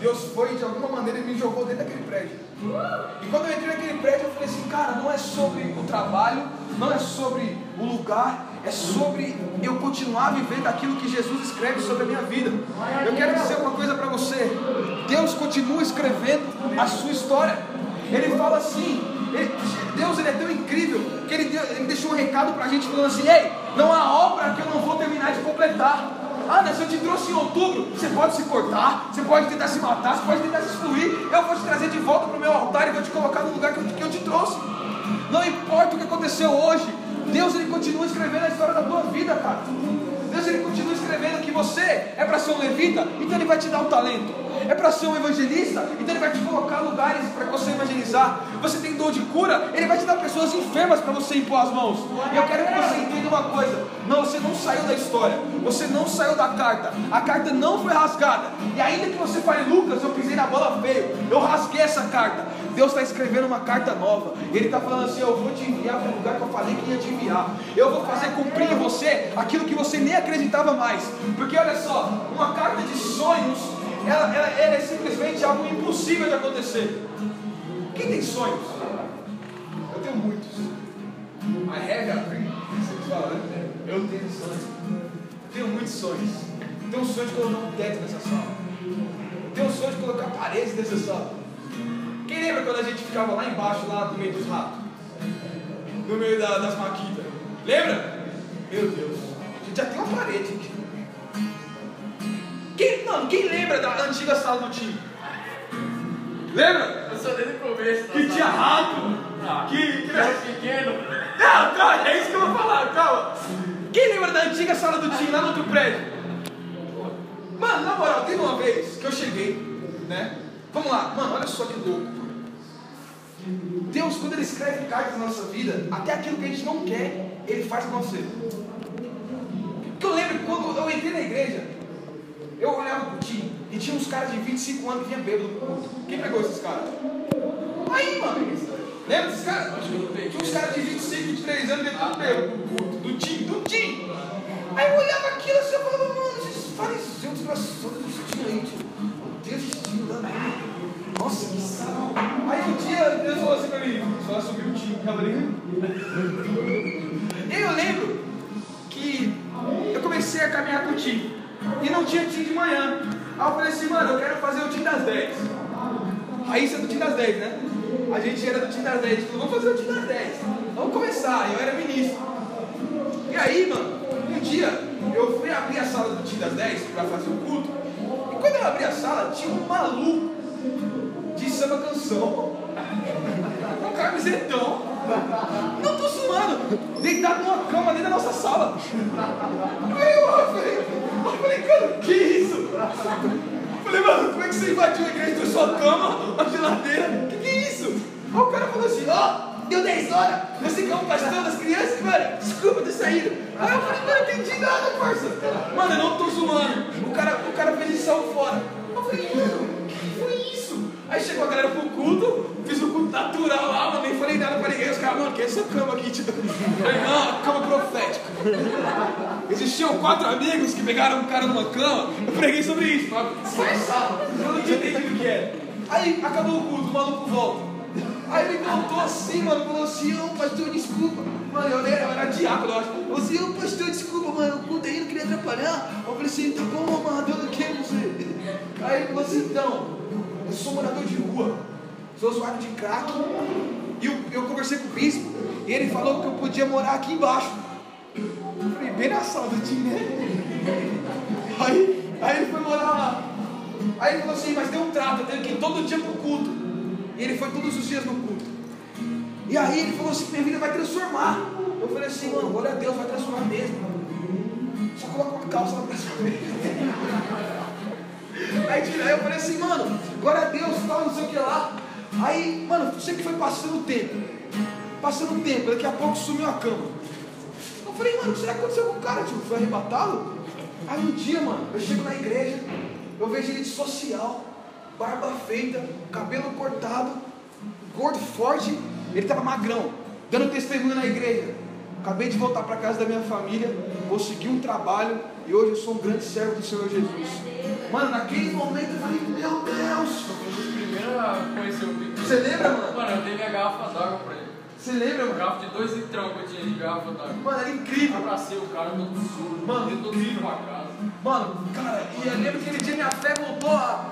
Deus foi de alguma maneira e me jogou dentro daquele prédio. E quando eu entrei naquele prédio, eu falei assim, cara, não é sobre o trabalho, não é sobre o lugar, é sobre eu continuar vivendo aquilo que Jesus escreve sobre a minha vida. Eu quero dizer uma coisa para você: Deus continua escrevendo a sua história. Ele fala assim: ele, Deus ele é tão incrível que ele, deu, ele deixou um recado para a gente falando assim: Ei, não há obra que eu não vou terminar de completar. Ah, se eu te trouxe em outubro, você pode se cortar, você pode tentar se matar, você pode tentar se excluir. Eu vou te trazer de volta para o meu altar e vou te colocar no lugar que eu, que eu te trouxe. Não importa o que aconteceu hoje, Deus ele continua escrevendo a história da tua vida, cara. Deus ele continua escrevendo que você é para ser um levita, então ele vai te dar um talento. É para ser um evangelista, então ele vai te colocar lugares para você evangelizar. Você tem dor de cura, ele vai te dar pessoas enfermas para você impor as mãos. E eu quero que você entenda uma coisa: não, você não saiu da história, você não saiu da carta, a carta não foi rasgada. E ainda que você fale, Lucas, eu pisei na bola feio, eu rasguei essa carta. Deus está escrevendo uma carta nova. Ele está falando assim: Eu vou te enviar para o lugar que eu falei que ia te enviar. Eu vou fazer cumprir em você aquilo que você nem acreditava mais. Porque olha só, uma carta de sonhos, ela, ela, ela é simplesmente algo impossível de acontecer. Quem tem sonhos? Eu tenho muitos. A. Vocês falam, né? Eu tenho sonhos. Tenho muitos sonhos. Tenho um sonho de colocar um teto nessa sala. Tenho um sonho de colocar paredes nessa sala. Quem lembra quando a gente ficava lá embaixo, lá no meio dos ratos? No meio da- das maquitas? Lembra? Meu Deus. A gente já tem uma parede. Quem, mano, quem lembra da antiga sala do time? Lembra? Eu sou desde o começo. Que tinha rato. Ah, Que, que... era pequeno. Não, calma, é isso que eu vou falar, calma. Quem lembra da antiga sala do time lá no outro prédio? Mano, na moral, teve uma vez que eu cheguei, né? Vamos lá, mano, olha só que louco. Deus, quando Ele escreve cartas na nossa vida, até aquilo que a gente não quer, Ele faz acontecer. Porque eu lembro quando eu entrei na igreja, eu olhava pro time e tinha uns caras de 25 anos que vinham bêbado no culto. Quem pegou esses caras? Aí, mano, lembra desses caras? Tinha uns caras de 25, 23 anos vinham tudo bêbado no culto, do time, do time. Aí eu olhava aquilo assim, eu falava, mano, esses fariseus desgraçados aí, tio. Deus, esse time da. Nossa, que sal. Aí um dia Deus falou assim pra mim, só subir o time, cabrinho. E eu lembro que eu comecei a caminhar com o time. E não tinha time de manhã. Aí eu falei assim, mano, eu quero fazer o time das 10. Aí isso é do time das 10, né? A gente era do time das 10. A gente falou, vamos fazer o time das 10. Vamos começar. Eu era ministro. E aí, mano, um dia eu fui abrir a sala do time das 10 para fazer o culto. E quando eu abri a sala, tinha um maluco de samba canção. Camisetão. Não tô sumando. Deitado numa cama dentro da nossa sala. Aí eu, falei, eu falei, cara, que isso? Eu falei, mano, como é que você invadiu a igreja com sua cama, a geladeira? Que que é isso? Aí o cara falou assim, ó, deu 10 horas, você que é um pastor das crianças, mano, desculpa ter saído. Aí eu falei, não entendi nada, parça. Mano, eu não tô zoando. O cara, o cara fez isso fora. Eu falei, mano, Aí chegou a galera pro culto, fiz o culto natural lá, mano, nem falei nada pra ninguém. Os caras, mano, que é essa cama aqui? Tipo, eu não, cama profética. Existiam quatro amigos que pegaram um cara numa cama, eu preguei sobre isso, mas disfarçado, eu não tinha entendido o que era. Aí acabou o culto, o maluco volta. Aí ele voltou assim, mano, falou assim, ô pastor, desculpa. Mano, eu era, eu era diácono, eu acho. Falou assim, ô pastor, desculpa, mano, o culto aí não queria atrapalhar. Eu falei assim, tá bom, amador do que você? Aí ele falou assim, então, eu sou morador de rua, sou usuário de crack. E eu, eu conversei com o bispo, e ele falou que eu podia morar aqui embaixo. Eu falei, bem na sala do né? Aí, aí ele foi morar lá. Aí ele falou assim, mas deu um trato, eu tenho que ir todo dia pro culto. E ele foi todos os dias no culto. E aí ele falou assim, minha vida vai transformar. Eu falei assim, mano, glória a Deus, vai transformar mesmo. Só coloca uma calça lá pra saber. Aí aí eu falei assim, mano, glória a Deus, tal, não sei o que lá. Aí, mano, sempre foi passando o tempo. Passando o tempo, daqui a pouco sumiu a cama. Eu falei, mano, que será que aconteceu com o cara, tio? Foi arrebatado? Aí um dia, mano, eu chego na igreja, eu vejo ele de social, barba feita, cabelo cortado, gordo forte, ele estava magrão, dando testemunho na igreja. Acabei de voltar para casa da minha família, consegui um trabalho e hoje eu sou um grande servo do Senhor Jesus. Mano, naquele momento eu falei, meu Deus! Primeiro a conhecer o Pico. Você lembra, mano? Mano, eu dei minha garrafa d'água pra ele. Você lembra, mano? garrafa de dois litrão que eu tinha de garrafa d'água. Mano, era incrível. Abracei o cara todo sujo. Mano, mandei todo mundo pra casa. Mano, cara, e eu lembro que aquele dia minha fé voltou a,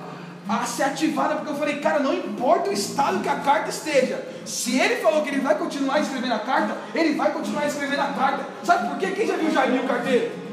a ser ativada, porque eu falei, cara, não importa o estado que a carta esteja, se ele falou que ele vai continuar escrevendo a carta, ele vai continuar escrevendo a carta. Sabe por quê? Quem já viu o Jair Carteiro?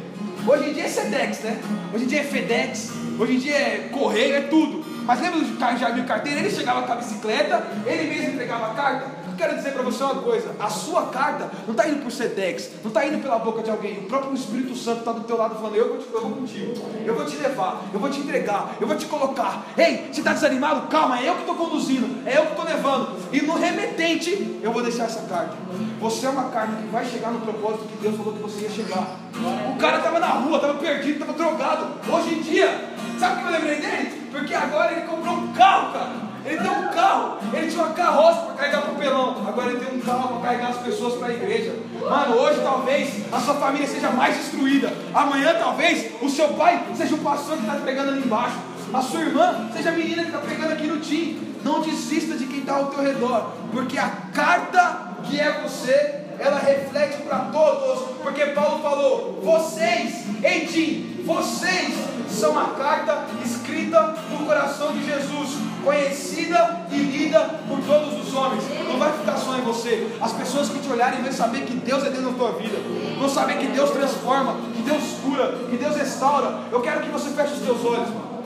Hoje em dia é Sedex, né? Hoje em dia é FedEx, hoje em dia é correio, é tudo. Mas lembra do Jair Carteiro? Ele chegava com a bicicleta, ele mesmo entregava a carta. Eu quero dizer para você uma coisa: a sua carta não está indo por Sedex, não está indo pela boca de alguém. O próprio Espírito Santo está do teu lado falando: eu vou, te, eu vou contigo, eu vou te levar, eu vou te entregar, eu vou te colocar. Ei, você está desanimado? Calma, é eu que estou conduzindo, é eu que estou levando. E no remetente, eu vou deixar essa carta. Você é uma carta que vai chegar no propósito que Deus falou que você ia chegar. O cara estava na rua, estava perdido, estava drogado. Hoje em dia, sabe o que eu lembrei dele? Porque agora ele comprou um carro, cara. Ele tem um carro, ele tinha uma carroça para carregar papelão. Agora ele tem um carro para carregar as pessoas para a igreja. Mano, hoje talvez a sua família seja mais destruída. Amanhã talvez o seu pai seja o pastor que está pregando ali embaixo. A sua irmã seja a menina que está pregando aqui no TIM. Não desista de quem está ao teu redor, porque a carta que é você, ela reflete para todos, porque Paulo falou: vocês, em ti, vocês são a carta escrita no coração de Jesus, conhecida e lida por todos os homens. Não vai ficar só em você. As pessoas que te olharem vão saber que Deus é Deus na tua vida, vão saber que Deus transforma, que Deus cura, que Deus restaura. Eu quero que você feche os teus olhos, mano.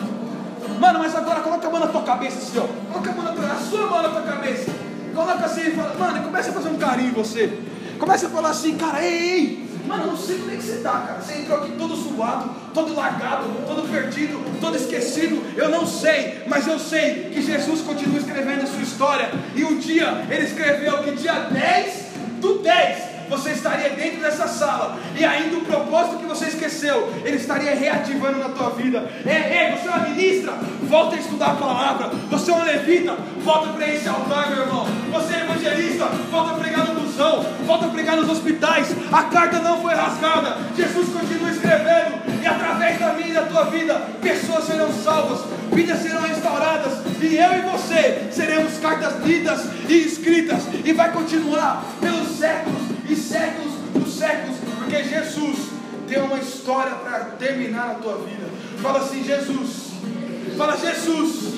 Mano, mas agora coloca a mão na tua cabeça, assim, ó. Coloca a, mão na tua, a sua mão na tua cabeça. Coloca assim e fala, mano, começa a fazer um carinho em você. Começa a falar assim, cara, ei, ei. Mano, eu não sei como é que você tá, cara. Você entrou aqui todo suado, todo largado, todo perdido, todo esquecido. Eu não sei, mas eu sei que Jesus continua escrevendo a sua história. E um dia ele escreveu que dia 10 do 10 você estaria dentro dessa sala e ainda o propósito que você esqueceu, ele estaria reativando na tua vida. Ei, ei, você é uma ministra, volta a estudar a palavra. Você é um levita, volta para esse altar, meu irmão. Você é evangelista, volta a pregar no busão, volta a pregar nos hospitais. A carta não foi rasgada. Jesus continua escrevendo e através da minha e da tua vida, pessoas serão salvas, vidas serão restauradas e eu e você seremos cartas lidas e escritas e vai continuar pelos séculos e séculos dos séculos, porque Jesus tem uma história para terminar a tua vida. Fala assim, Jesus. Fala, Jesus.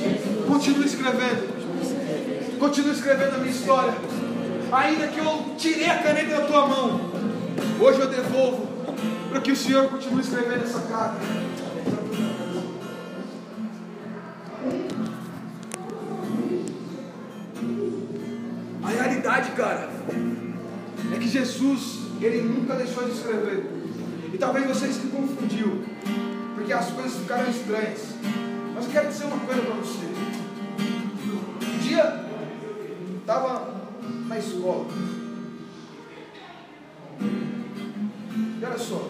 Continua escrevendo. Continua escrevendo a minha história. Ainda que eu tirei a caneta da tua mão, hoje eu devolvo para que o Senhor continue escrevendo essa carta. A realidade, cara, é que Jesus, ele nunca deixou de escrever. E talvez você se confundiu, porque as coisas ficaram estranhas. Mas eu quero dizer uma coisa para você. Um dia, estava na escola. E olha só.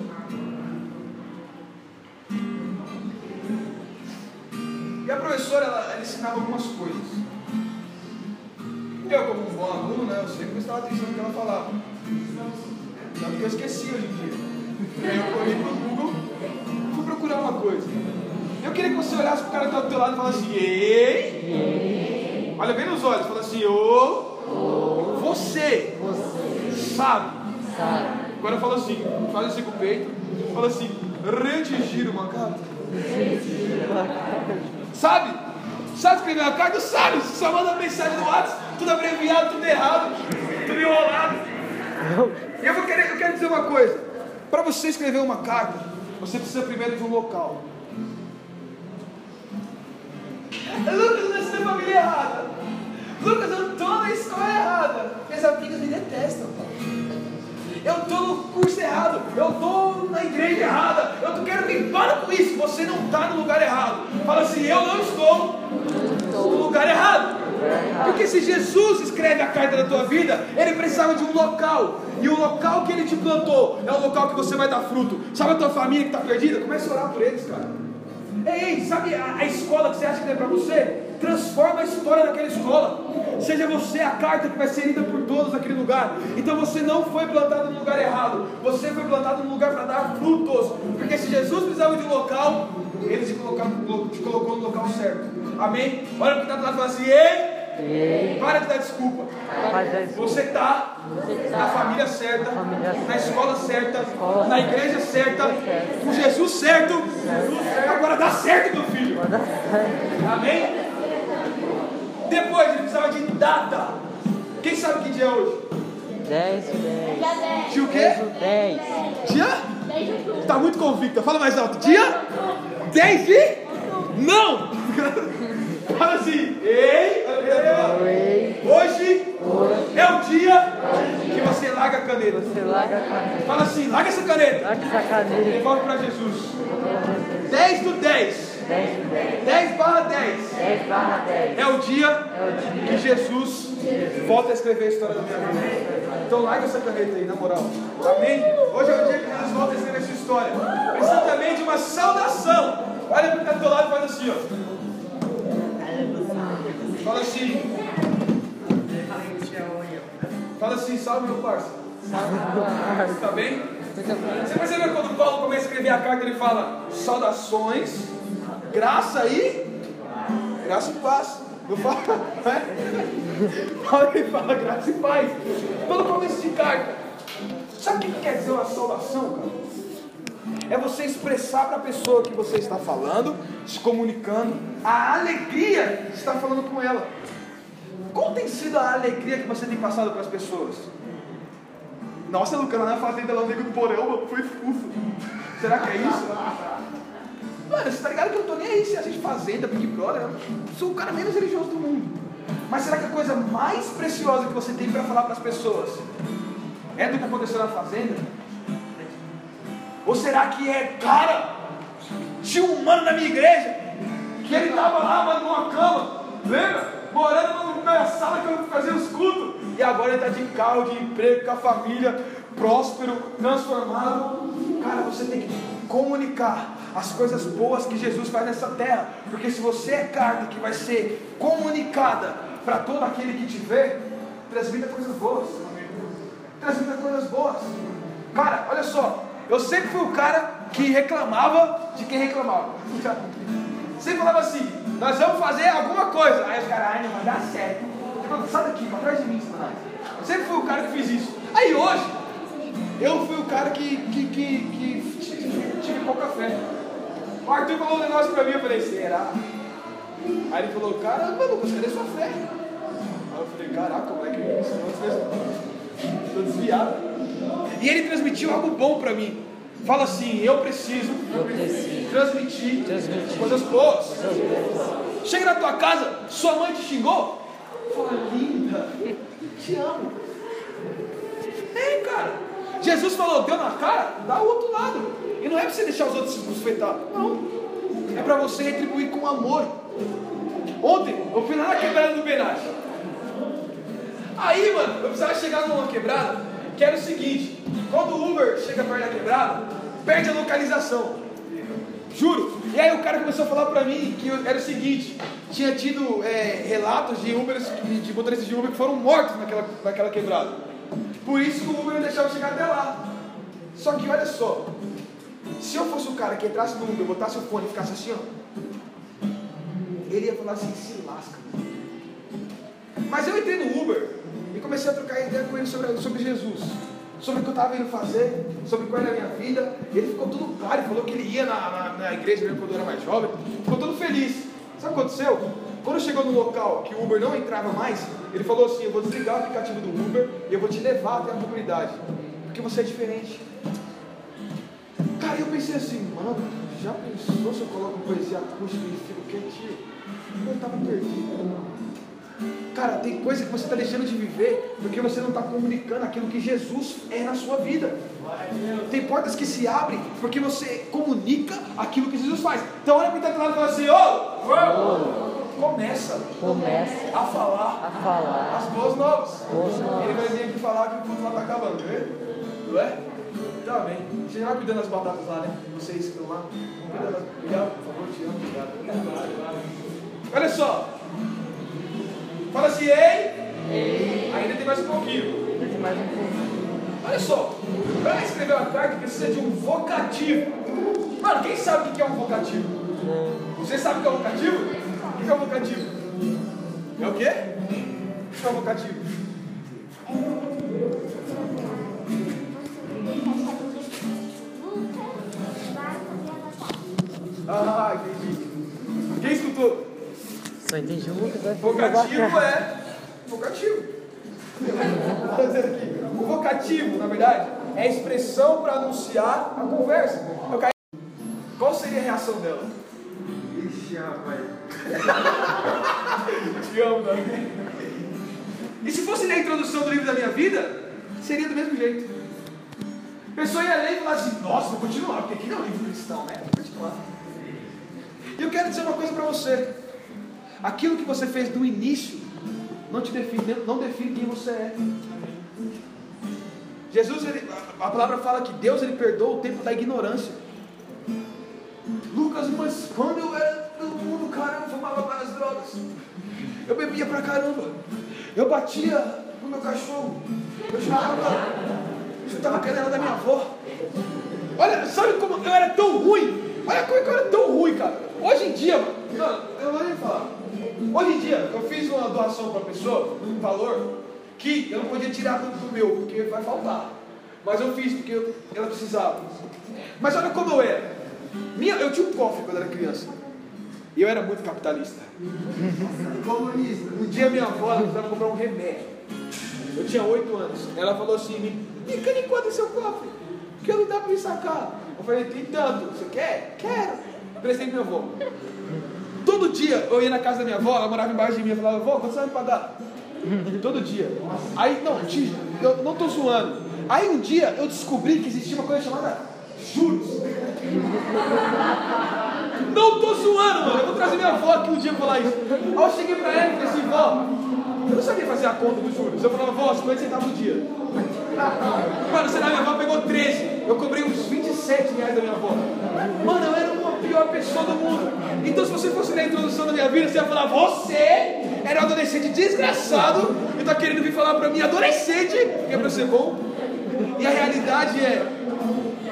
E a professora, ela, ela ensinava algumas coisas. Eu, como um bom aluno, né, eu sempre prestava atenção no que ela falava. Tanto que eu esqueci hoje em dia. Aí eu corri pro Google, fui procurar uma coisa. Eu queria que você olhasse pro cara que tá do teu lado e falasse assim, ei, olha bem nos olhos, fala assim, ô, você, sabe. Agora fala assim, faz assim com o peito, fala assim, redigir uma carta. Sabe? Sabe escrever uma carta? Sabe, só manda mensagem no WhatsApp, tudo abreviado, tudo errado. E eu, vou querer, eu quero dizer uma coisa: para você escrever uma carta, você precisa primeiro de um local. Lucas, eu nasci na família errada. Lucas, eu estou na escola errada. Minhas amigas me detestam. Eu estou no curso errado. Eu estou na igreja errada. Eu quero que para com isso. Você não está no lugar errado. Fala assim: Eu não estou no lugar errado. Porque se Jesus escreve a carta da tua vida, ele precisava de um local. E o local que ele te plantou é o local que você vai dar fruto. Sabe a tua família que está perdida? Comece a orar por eles, cara. Ei, sabe a, a escola que você acha que é para você? Transforma a história daquela escola. Seja você a carta que vai ser lida por todos naquele lugar. Então você não foi plantado no lugar errado. Você foi plantado no lugar para dar frutos. Porque se Jesus precisava de um local, ele te, colocar, te colocou no local certo. Amém? Olha o que está lado e fala assim: Ei, para de dar desculpa. Você está na família certa, na escola certa, na igreja certa, com Jesus certo. Agora dá certo, meu filho. Amém? Depois ele precisava de data. Quem sabe que dia é hoje? 10 e 10. Dia o quê? 10. Dia? Está muito convicta. Fala mais alto. Dia? 10 de? Não! Fala assim. Ei! Hoje é o dia que você larga a caneta. Fala assim, larga essa caneta. Larga essa caneta. Devolve para Jesus. 10 do 10. 10 e 10. 10 barra 10. 10 barra 10. É o dia É o dia que Jesus volta a escrever a história da minha vida. Então larga essa caneta aí, na moral. Amém? Hoje é o dia que Jesus volta a escrever essa história. Precisa também de uma saudação. Olha para o teu lado e faz assim, ó. Fala assim, fala assim, salve meu parceiro. Tá bem? Você percebeu quando Paulo começa a escrever a carta, ele fala saudações, graça e graça e paz. Não fala, né? Ele fala graça e paz. Todo começo de carta. Sabe o que quer dizer uma saudação, cara? É você expressar para a pessoa que você está falando, se comunicando, a alegria de estar falando com ela. Qual tem sido a alegria que você tem passado para as pessoas? Nossa, Lucas, lá na fazenda, lá meio do porão, foi expulso. Será que é isso? Mano, você tá ligado que eu tô nem aí se a gente fazenda, Big Brother, eu sou o cara menos religioso do mundo. Mas será que a coisa mais preciosa que você tem para falar para as pessoas é do que aconteceu na fazenda? Ou será que é, cara, tinha um mano na minha igreja que ele tava lá, mano, numa cama, lembra? Morando na sala que eu fazia os cultos. E agora ele está de carro, de emprego, com a família, próspero, transformado. Cara, você tem que comunicar as coisas boas que Jesus faz nessa terra. Porque se você é carta que vai ser comunicada para todo aquele que te vê, transmita coisas boas. Transmita coisas boas. Cara, olha só. Eu sempre fui o cara que reclamava de quem reclamava. Sempre falava assim, nós vamos fazer alguma coisa. Aí os caras, ai, não vai dar certo. Tipo, sai daqui, pra trás de mim, Satanás. Eu sempre fui o cara que fiz isso. Aí hoje, eu fui o cara que, que, que, que tive, pouca fé. O Arthur falou um negócio pra mim, eu falei, será? Aí ele falou, caramba, Lucas, cadê sua fé? Aí eu falei, caraca, como é que isso? Estou desviado. E ele transmitiu algo bom pra mim. Fala assim, eu preciso, transmitir, Transmitir. coisas boas. Chega na tua casa, sua mãe te xingou. Fala, linda, te amo. É, cara. Jesus falou, deu na cara, dá o outro lado. E não é para você deixar os outros se bufetar. Não. É para você retribuir com amor. Ontem, eu fui lá na quebrada do Benage. Aí, mano, eu precisava chegar numa quebrada que era o seguinte: quando o Uber chega perto da quebrada, perde a localização. Juro. E aí o cara começou a falar pra mim que era o seguinte: tinha tido é, relatos de Uber, de, motoristas de Uber que foram mortos naquela, naquela quebrada. Por isso que o Uber não deixava chegar até lá. Só que olha só, se eu fosse o cara que entrasse no Uber, botasse o fone e ficasse assim, ó, ele ia falar assim, se lasca. Mas eu entrei no Uber e comecei a trocar ideia com ele sobre, sobre Jesus, sobre o que eu estava indo fazer, sobre qual era a minha vida. Ele ficou tudo claro, falou que ele ia na, na, na igreja mesmo quando eu era mais jovem, ficou todo feliz. Sabe o que aconteceu? Quando chegou no local que o Uber não entrava mais, ele falou assim: Eu vou desligar o aplicativo do Uber e eu vou te levar até a comunidade, porque você é diferente. Cara, eu pensei assim, mano, já pensou se eu coloco poesia acústica e fico quietinho? Eu estava perdido. Cara, tem coisa que você está deixando de viver porque você não está comunicando aquilo que Jesus é na sua vida. Tem portas que se abrem porque você comunica aquilo que Jesus faz. Então olha para do lado e fala assim, ô! Começa Começa a falar a falar. as boas novas. Ele vai vir aqui falar que o culto lá está acabando, quer ver? Não é? Tá bem. Você já vai cuidando das batatas lá, né? Vocês que estão lá. Obrigado, por favor, te amo. Obrigado. Olha só. Fala assim, ei. Ainda tem mais um pouquinho. Tem mais um pouco. Olha só. Para escrever uma carta precisa de um vocativo. Mano, quem sabe o que é um vocativo? Você sabe o que é um vocativo? O que é um vocativo? É o quê? O que é um vocativo? Só entendi o Lucas, né? Vocativo é. Vocativo. Aqui. O vocativo, na verdade, é a expressão para anunciar a conversa. Eu caí- Qual seria a reação dela? Ixi, rapaz. Te amo, né? E se fosse na introdução do livro da minha vida, seria do mesmo jeito. A pessoa ia ler e falar assim, nossa, vou continuar, porque aqui não é um livro cristão, né? Vou continuar. E eu quero dizer uma coisa para você. Aquilo que você fez no início não te define, não define quem você é. Jesus, ele- a palavra fala que Deus ele perdoa o tempo da ignorância. Lucas, mas quando eu era do mundo, cara, eu fumava várias drogas. Eu bebia pra caramba. Eu batia no meu cachorro. Eu chutava, chutava a canela da minha avó. Olha, sabe como eu era tão ruim? Olha como eu era tão ruim, cara. Hoje em dia, mano, eu vou nem falar. Hoje em dia, eu fiz uma doação para pessoa, um valor, que eu não podia tirar do, do meu, porque vai faltar. Mas eu fiz porque eu, ela precisava. Mas olha como eu era. Minha, eu tinha um cofre quando era criança. E eu era muito capitalista. Comunista. Um dia minha avó precisava comprar um remédio. Eu tinha oito anos. Ela falou assim: me fica de quanto é seu cofre? Porque não dá para me sacar. Eu falei: tem tanto. Você quer? Quero. Prestei pra minha avó. Todo dia eu ia na casa da minha avó, ela morava embaixo de mim. Eu falava: avó, quanto você vai me pagar? Todo dia. Aí, não, eu não estou zoando. Aí um dia eu descobri que existia uma coisa chamada juros. Não estou zoando, mano. Eu vou trazer minha avó aqui um dia para falar isso. Aí eu cheguei para ela e falei assim, vó, eu não sabia fazer a conta dos juros. Eu falava, vó, 50 centavos no dia. Mano, sei lá, minha avó pegou 13. Eu cobrei uns 27 reais da minha avó. Mano, eu era uma pior pessoa do mundo. Então, se você fosse na introdução da minha vida, você ia falar: Você era um adolescente desgraçado e está querendo vir falar para mim, adolescente, que é para ser bom. E a realidade é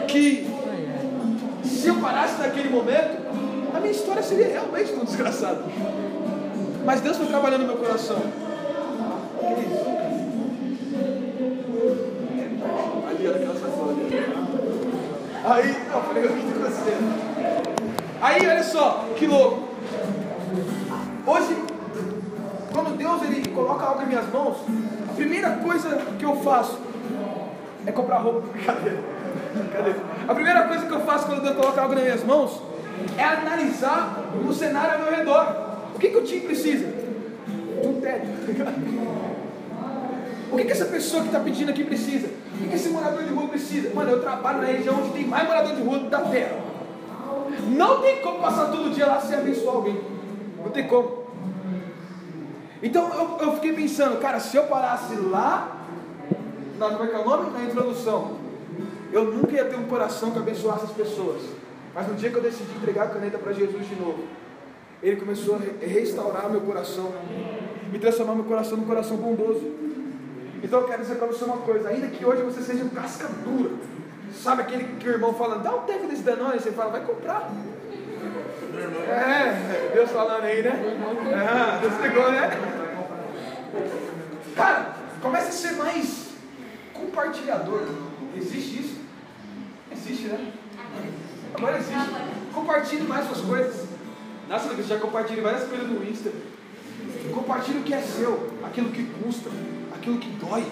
que se eu parasse naquele momento, a minha história seria realmente tão desgraçada. Mas Deus foi trabalhando no meu coração. Aí, não, falei, eu com você. Aí, olha só, que louco. Hoje, quando Deus ele coloca algo em minhas mãos, a primeira coisa que eu faço é comprar roupa. Cadê? Cadê? A primeira coisa que eu faço quando Deus coloca algo nas minhas mãos é analisar o cenário ao meu redor. O que, que o time precisa? De um teto. O que, que essa pessoa que está pedindo aqui precisa? O que, que esse morador de rua precisa? Mano, eu trabalho na região onde tem mais morador de rua da terra. Não tem como passar todo dia lá sem abençoar alguém. Não tem como. Então eu, eu fiquei pensando, cara, se eu parasse lá, na, como é que é o nome? Na introdução, eu nunca ia ter um coração que abençoasse as pessoas. Mas no dia que eu decidi entregar a caneta para Jesus de novo, Ele começou a restaurar meu coração, me transformar meu coração num coração bondoso. Então eu quero dizer para você uma coisa, ainda que hoje você seja um casca dura, sabe aquele que o irmão fala, dá um tempo desse Danone, você fala, vai comprar. É, Deus falando aí, né? Ah, Deus pegou, né? Cara, comece a ser mais compartilhador. Existe isso? Existe, né? Agora existe. Compartilhe mais suas coisas. Nossa, você já compartilha várias coisas no Insta. Compartilhe o que é seu, aquilo que custa, aquilo que dói.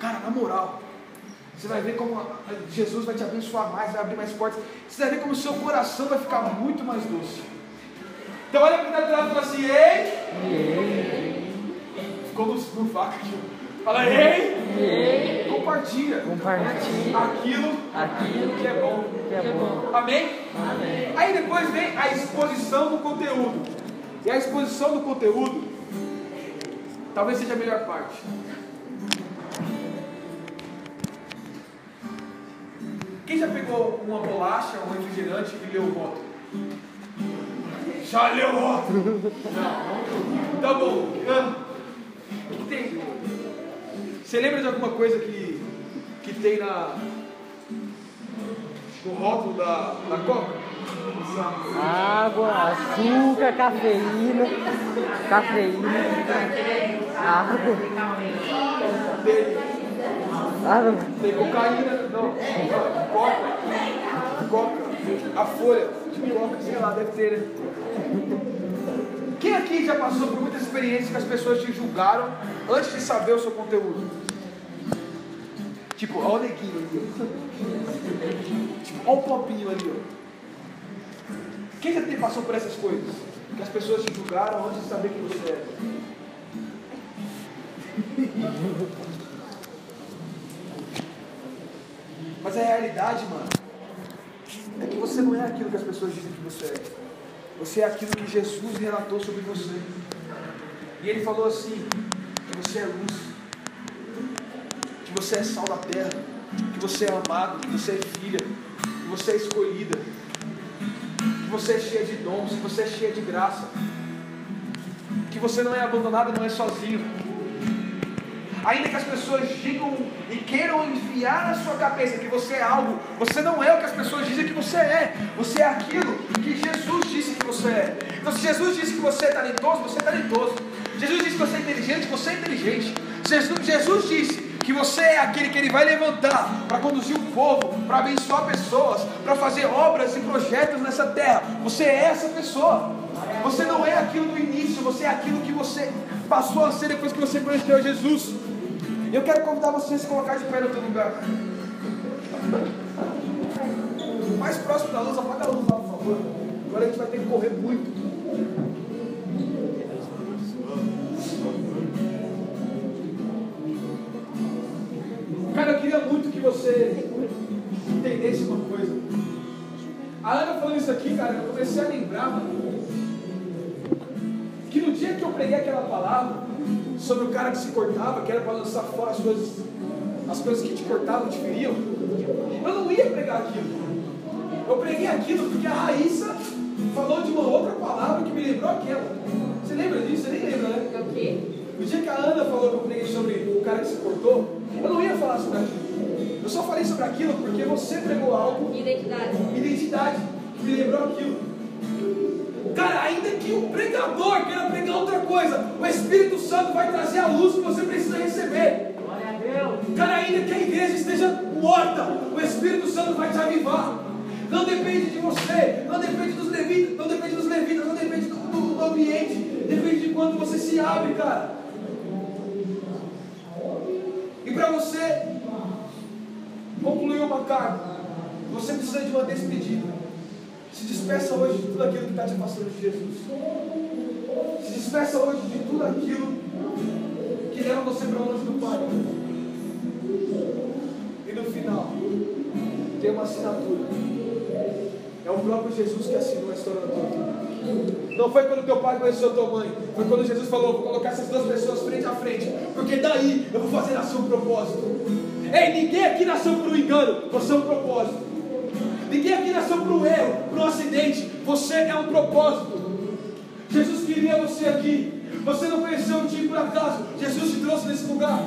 Cara, na moral, você vai ver como Jesus vai te abençoar mais, vai abrir mais portas. Você vai ver como o seu coração vai ficar muito mais doce. Então olha para o lado e fala assim, ei! Ficou no, faca aqui. Fala, ei! ei. Compartilha. Compartilha. Aquilo, Aquilo que é bom. que é bom. Amém? Amém. Aí depois vem a exposição do conteúdo. E a exposição do conteúdo talvez seja a melhor parte. Quem já pegou uma bolacha, um refrigerante e leu o rótulo? Já leu o rótulo? Não. Tá bom. O que tem? Você lembra de alguma coisa que, que tem na, no rótulo da, da Coca? Água, açúcar, cafeína, cafeína, água, Tem cocaína, não, coca, coca, a folha de coca, sei lá, deve ter, né? Quem aqui já passou por muitas experiências que as pessoas te julgaram antes de saber o seu conteúdo? Tipo, olha o neguinho ali. Tipo, olha o popinho ali, ó. Quem já te passou por essas coisas? Que as pessoas te julgaram antes de saber quem você era? Mas a realidade, mano, é que você não é aquilo que as pessoas dizem que você é. Você é aquilo que Jesus relatou sobre você. E ele falou assim: que você é luz, que você é sal da terra, que você é amado, que você é filha, que você é escolhida, que você é cheia de dons, que você é cheia de graça, que você não é abandonado, não é sozinho. Ainda que as pessoas digam e queiram enfiar na sua cabeça que você é algo, você não é o que as pessoas dizem que você é. Você é aquilo que Jesus disse que você é. Então, se Jesus disse que você é talentoso, você é talentoso. Jesus disse que você é inteligente, você é inteligente. Jesus, Jesus disse que você é aquele que ele vai levantar para conduzir o povo, para abençoar pessoas, para fazer obras e projetos nessa terra. Você é essa pessoa. Você não é aquilo do início, você é aquilo que você passou a ser depois que você conheceu Jesus. Eu quero convidar você a se colocar de pé no teu lugar. Mais próximo da luz, apaga a luz lá, por favor. Agora a gente vai ter que correr muito. Cara, eu queria muito que você entendesse uma coisa. A Ana falando isso aqui, cara, eu comecei a lembrar, mano, dia que eu preguei aquela palavra sobre o cara que se cortava, que era para lançar fora as coisas, as coisas que te cortavam, te feriam, eu não ia pregar aquilo. Eu preguei aquilo porque a Raíssa falou de uma outra palavra que me lembrou aquela. Você lembra disso? Você nem lembra, né? O quê? No dia que a Ana falou que eu preguei sobre o cara que se cortou, eu não ia falar sobre aquilo. Eu só falei sobre aquilo porque você pregou algo, Identidade. identidade, que me lembrou aquilo. Cara, ainda que o pregador queira pregar outra coisa, o Espírito Santo vai trazer a luz que você precisa receber. Glória a Deus. Cara, ainda que a igreja esteja morta, o Espírito Santo vai te avivar. Não depende de você, não depende dos levitas, não depende dos levitas, não depende do, do- do ambiente, depende de quanto você se abre, cara. E para você concluir uma carta, você precisa de uma despedida. Se despeça hoje de tudo aquilo que está te afastando de Jesus. Se despeça hoje de tudo aquilo que leva você para longe do Pai. E no final, tem uma assinatura. É o próprio Jesus que assinou a história da tua vida. Não foi quando teu pai conheceu tua mãe. Foi quando Jesus falou: vou colocar essas duas pessoas frente a frente. Porque daí eu vou fazer nascer um propósito. Ei, ninguém aqui nasceu por um engano. Você é um propósito. Ninguém aqui nasceu por um erro, por um acidente. Você é um propósito. Jesus queria você aqui. Você não conheceu o time por acaso. Jesus te trouxe nesse lugar.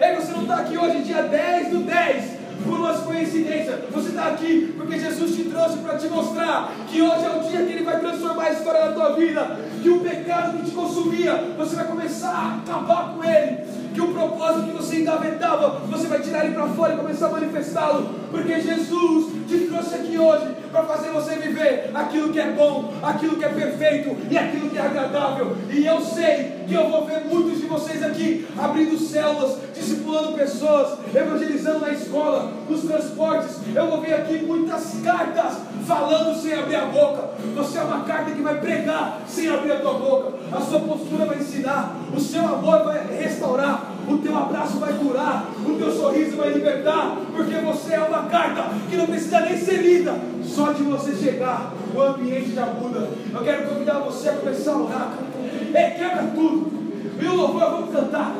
Ei, você não está aqui hoje, dia 10 do 10, por uma coincidência. Você está aqui porque Jesus te trouxe para te mostrar que hoje é o dia que Ele vai transformar a história da tua vida. Que o pecado que te consumia, você vai começar a acabar com ele. Que o propósito que você engavetava, você vai tirar ele para fora e começar a manifestá-lo. Porque Jesus te trouxe hoje para fazer você viver aquilo que é bom, aquilo que é perfeito e aquilo que é agradável. E eu sei que eu vou ver muitos de vocês aqui abrindo células, discipulando pessoas, evangelizando na escola, nos transportes. Eu vou ver aqui muitas cartas falando sem abrir a boca. Você é uma carta que vai pregar sem abrir a tua boca. A sua postura vai ensinar, o seu amor vai restaurar, o teu abraço vai curar, o teu sorriso vai libertar, porque você é uma carta que não precisa nem ser lida. Só de você chegar, o ambiente já muda. Eu quero convidar você a começar a orar. Ei, quebra tudo. E o louvor vamos cantar.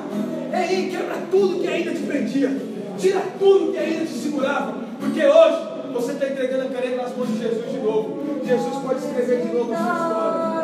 Ei, quebra tudo que ainda te prendia. Tira tudo que ainda te segurava. Porque hoje você está entregando a caneta nas mãos de Jesus de novo. Jesus pode escrever de novo a sua história.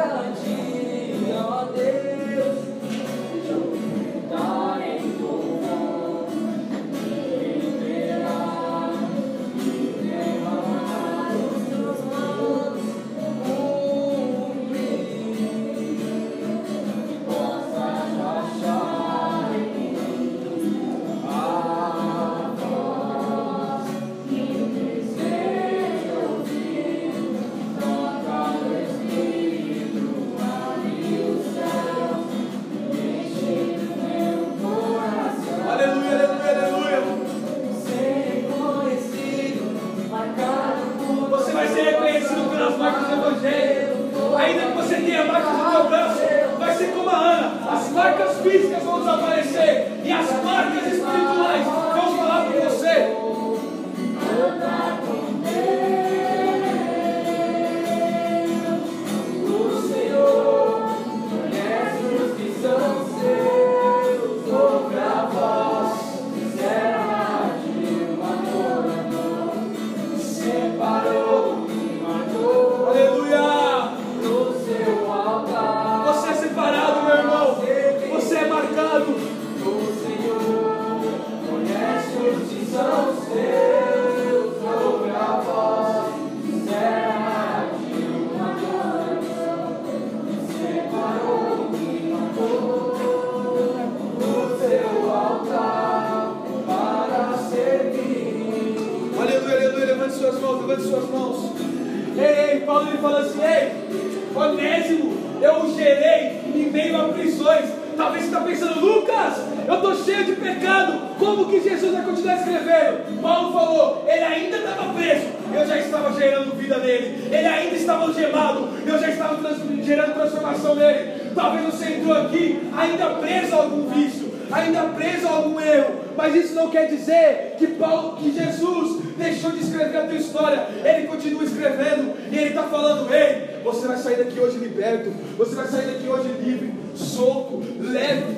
deixou de escrever a tua história, Ele continua escrevendo e Ele está falando: Ei, você vai sair daqui hoje liberto, você vai sair daqui hoje livre, solto, leve.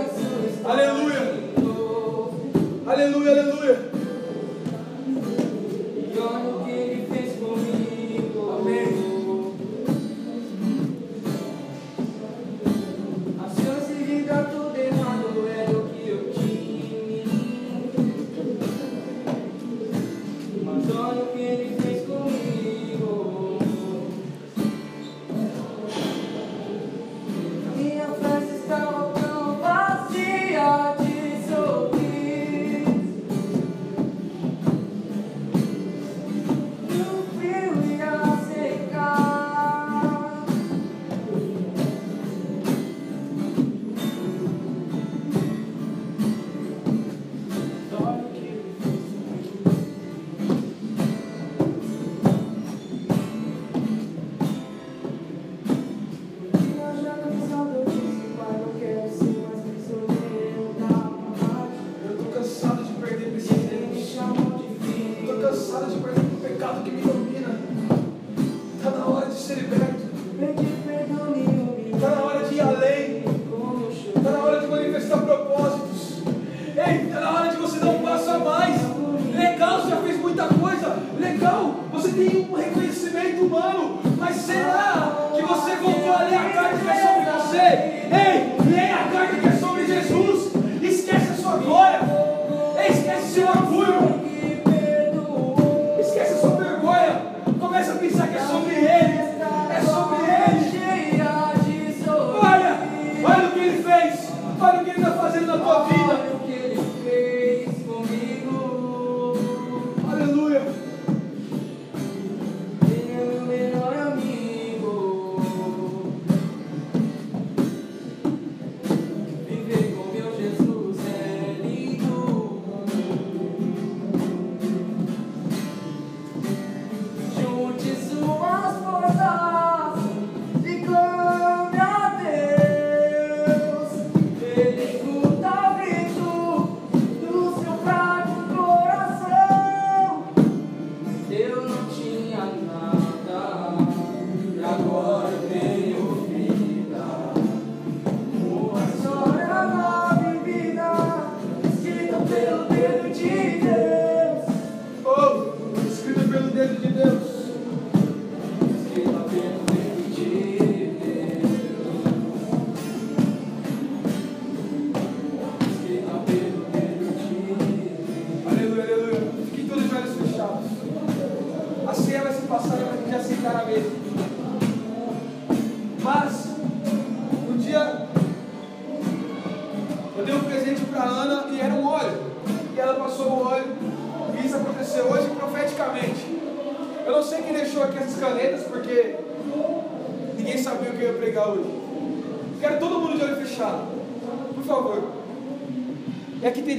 Assim. Aleluia, aleluia, aleluia.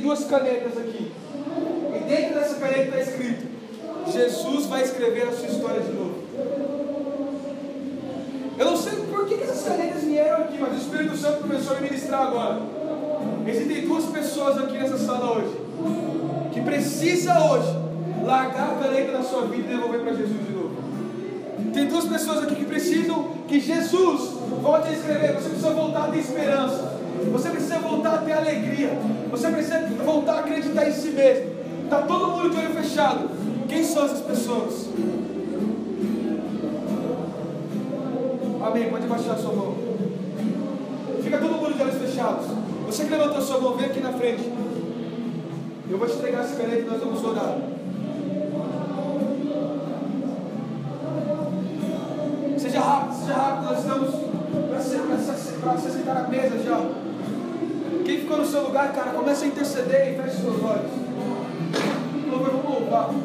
duas canetas aqui. E dentro dessa caneta está escrito: Jesus vai escrever a sua história de novo. Eu não sei por que, essas canetas vieram aqui, mas o Espírito Santo começou a ministrar agora. Existem duas pessoas aqui nessa sala hoje que precisa hoje largar a caneta da sua vida e devolver para Jesus de novo. Tem duas pessoas aqui que precisam que Jesus volte a escrever. Você precisa voltar a ter esperança. Você precisa voltar a ter alegria. Você precisa mesmo. Está todo mundo de olho fechado. Quem são essas pessoas? Amém. Pode baixar a sua mão. Fica todo mundo de olhos fechados. Você que levantou a sua mão, vem aqui na frente. Eu vou te entregar esse caneta e nós vamos orar. Seja rápido, seja rápido, nós estamos para se sentar na mesa já. Quem ficou no seu lugar, cara, começa a interceder e feche seus olhos. up.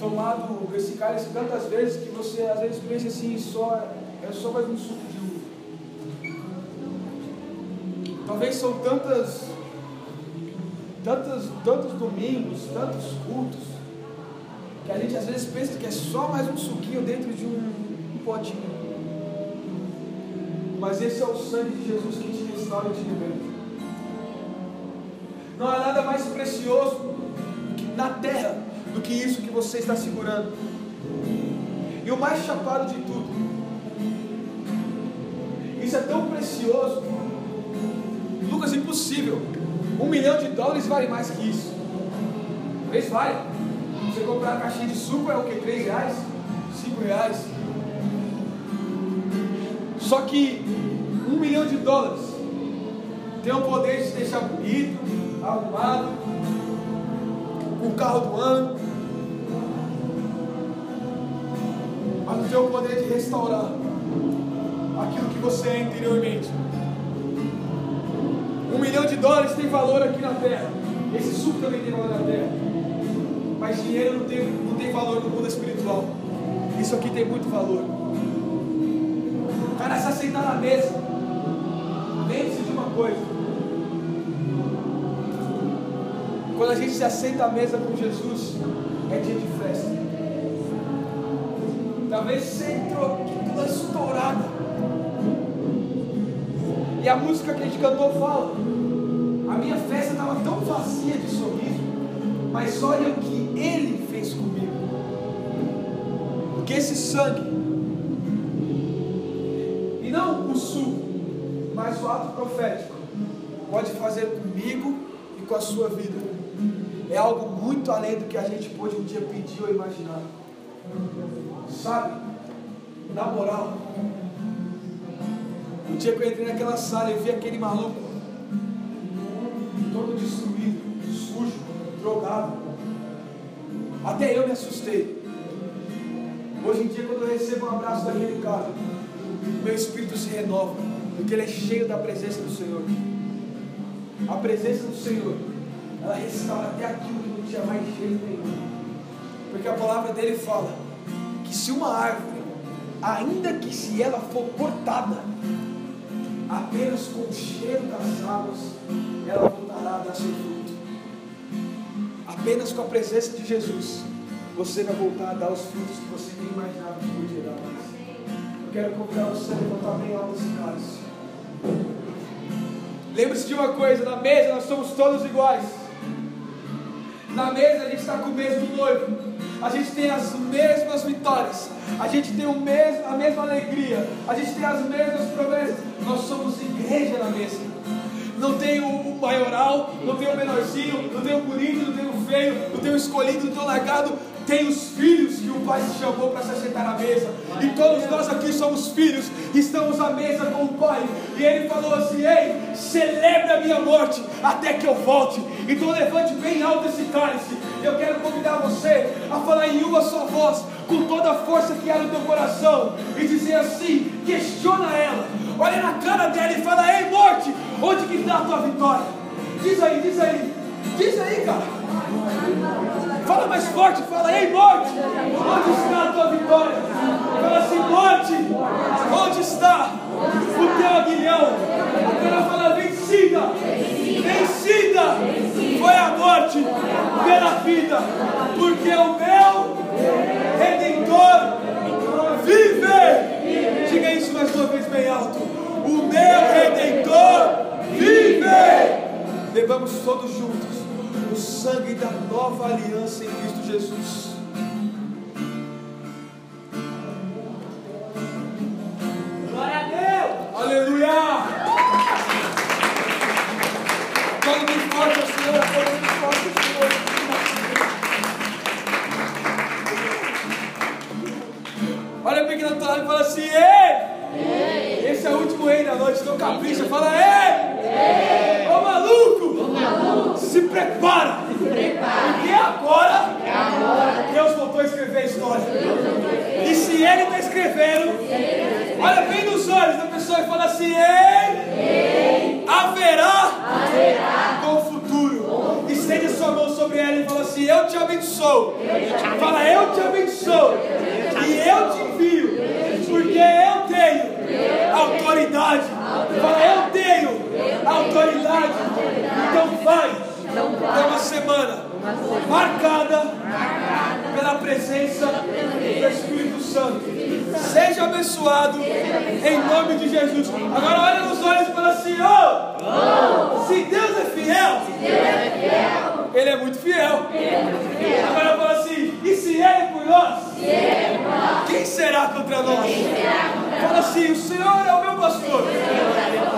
Tomado esse cálice tantas vezes que você às vezes pensa assim, só, é só mais um suco de uva. Talvez são tantas, tantas, tantos domingos, tantos cultos, que a gente às vezes pensa que é só mais um suquinho dentro de um, um potinho. Mas esse é o sangue de Jesus que te restaura e te liberta. Não há nada mais precioso na terra do que isso que você está segurando. E o mais chapado de tudo, isso é tão precioso, Lucas, impossível. Um milhão de dólares vale mais que isso. Talvez vale. Você comprar uma caixinha de suco é o que? 3 reais? 5 reais? Só que um milhão de dólares tem o poder de te deixar bonito, arrumado, carro do ano, mas o poder de restaurar aquilo que você é interiormente. Um milhão de dólares tem valor aqui na terra. Esse suco também tem valor na terra. Mas dinheiro não tem, não tem valor no mundo espiritual. Isso aqui tem muito valor. O cara se aceitar na mesa. Lembre-se de uma coisa. Gente se aceita à mesa com Jesus, é dia de festa. Talvez você entrou aqui toda estourada. E a música que a gente cantou fala: A minha festa estava tão vazia de sorriso, mas olha o que Ele fez comigo. Porque esse sangue, e não o suco, mas o ato profético, pode fazer comigo e com a sua vida. É algo muito além do que a gente pôde um dia pedir ou imaginar. Sabe? Na moral, o dia que eu entrei naquela sala, eu vi aquele maluco, todo destruído, sujo, drogado. Até eu me assustei. Hoje em dia, quando eu recebo um abraço daquele cara, meu espírito se renova, porque ele é cheio da presença do Senhor. A presença do Senhor, ela restaura até aquilo que não tinha mais jeito nenhum. Porque a palavra dele fala que se uma árvore, ainda que se ela for cortada, apenas com o cheiro das águas, ela voltará a dar seu fruto. Apenas com a presença de Jesus, você vai voltar a dar os frutos que você nem imaginava que podia dar mais. Eu quero convidar você a levantar bem alto esse cálice. Lembre-se de uma coisa: na mesa nós somos todos iguais. Na mesa a gente está com o mesmo noivo. A gente tem as mesmas vitórias. A gente tem o mesmo, a mesma alegria. A gente tem as mesmas promessas. Nós somos igreja na mesa. Não tem o maioral, não tem o menorzinho, não tem o bonito, não tem o feio, não tem o escolhido, não tem o largado. Tem os filhos que o Pai te chamou para se assentar à mesa. E todos nós aqui somos filhos, estamos à mesa com o Pai. E Ele falou assim: Ei, celebre a minha morte até que eu volte. Então levante bem alto esse cálice. Eu quero convidar você a falar em uma só voz, com toda a força que há no teu coração, e dizer assim: questiona ela, olha na cara dela e fala: Ei, morte, onde que está a tua vitória? Diz aí, diz aí, diz aí, cara. Fala mais forte, fala, ei morte, onde está a tua vitória? Fala assim, morte, onde está o teu aguilhão? Agora fala, vencida, vencida foi a morte pela vida, porque o meu redentor vive. Diga isso mais uma vez bem alto. O meu redentor vive. Bebamos todos juntos sangue da nova aliança em Cristo Jesus. Glória a Deus! Aleluia! Todo bem forte Senhor, todo bem forte Senhor. Olha bem que na tua lado e fala assim, ei! Esse é o último rei da noite, então capricha, fala, ei! Ô maluco! Se prepara! Porque agora, Deus voltou a escrever a história. E se Ele está escrevendo, olha bem nos olhos da pessoa e fala assim: Ei, haverá, com o futuro. Estende a sua mão sobre ela e fala assim: Eu te abençoo. Fala, eu te abençoo. E eu te envio. Porque eu tenho autoridade. Fala, eu tenho autoridade. Então vai é uma semana marcada pela presença do Espírito Santo. Seja abençoado em nome de Jesus. Agora olha nos olhos e fala assim: oh, se Deus é fiel, Ele é muito fiel. Agora fala assim: e se Ele é por nós? Quem será contra nós? Fala assim: o Senhor é o meu pastor.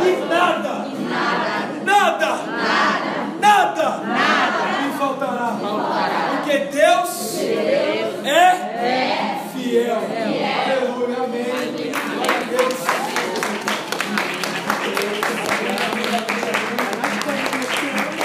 E nada, nada, nada nada, nada me faltará. Porque Deus, Deus é, é, fiel.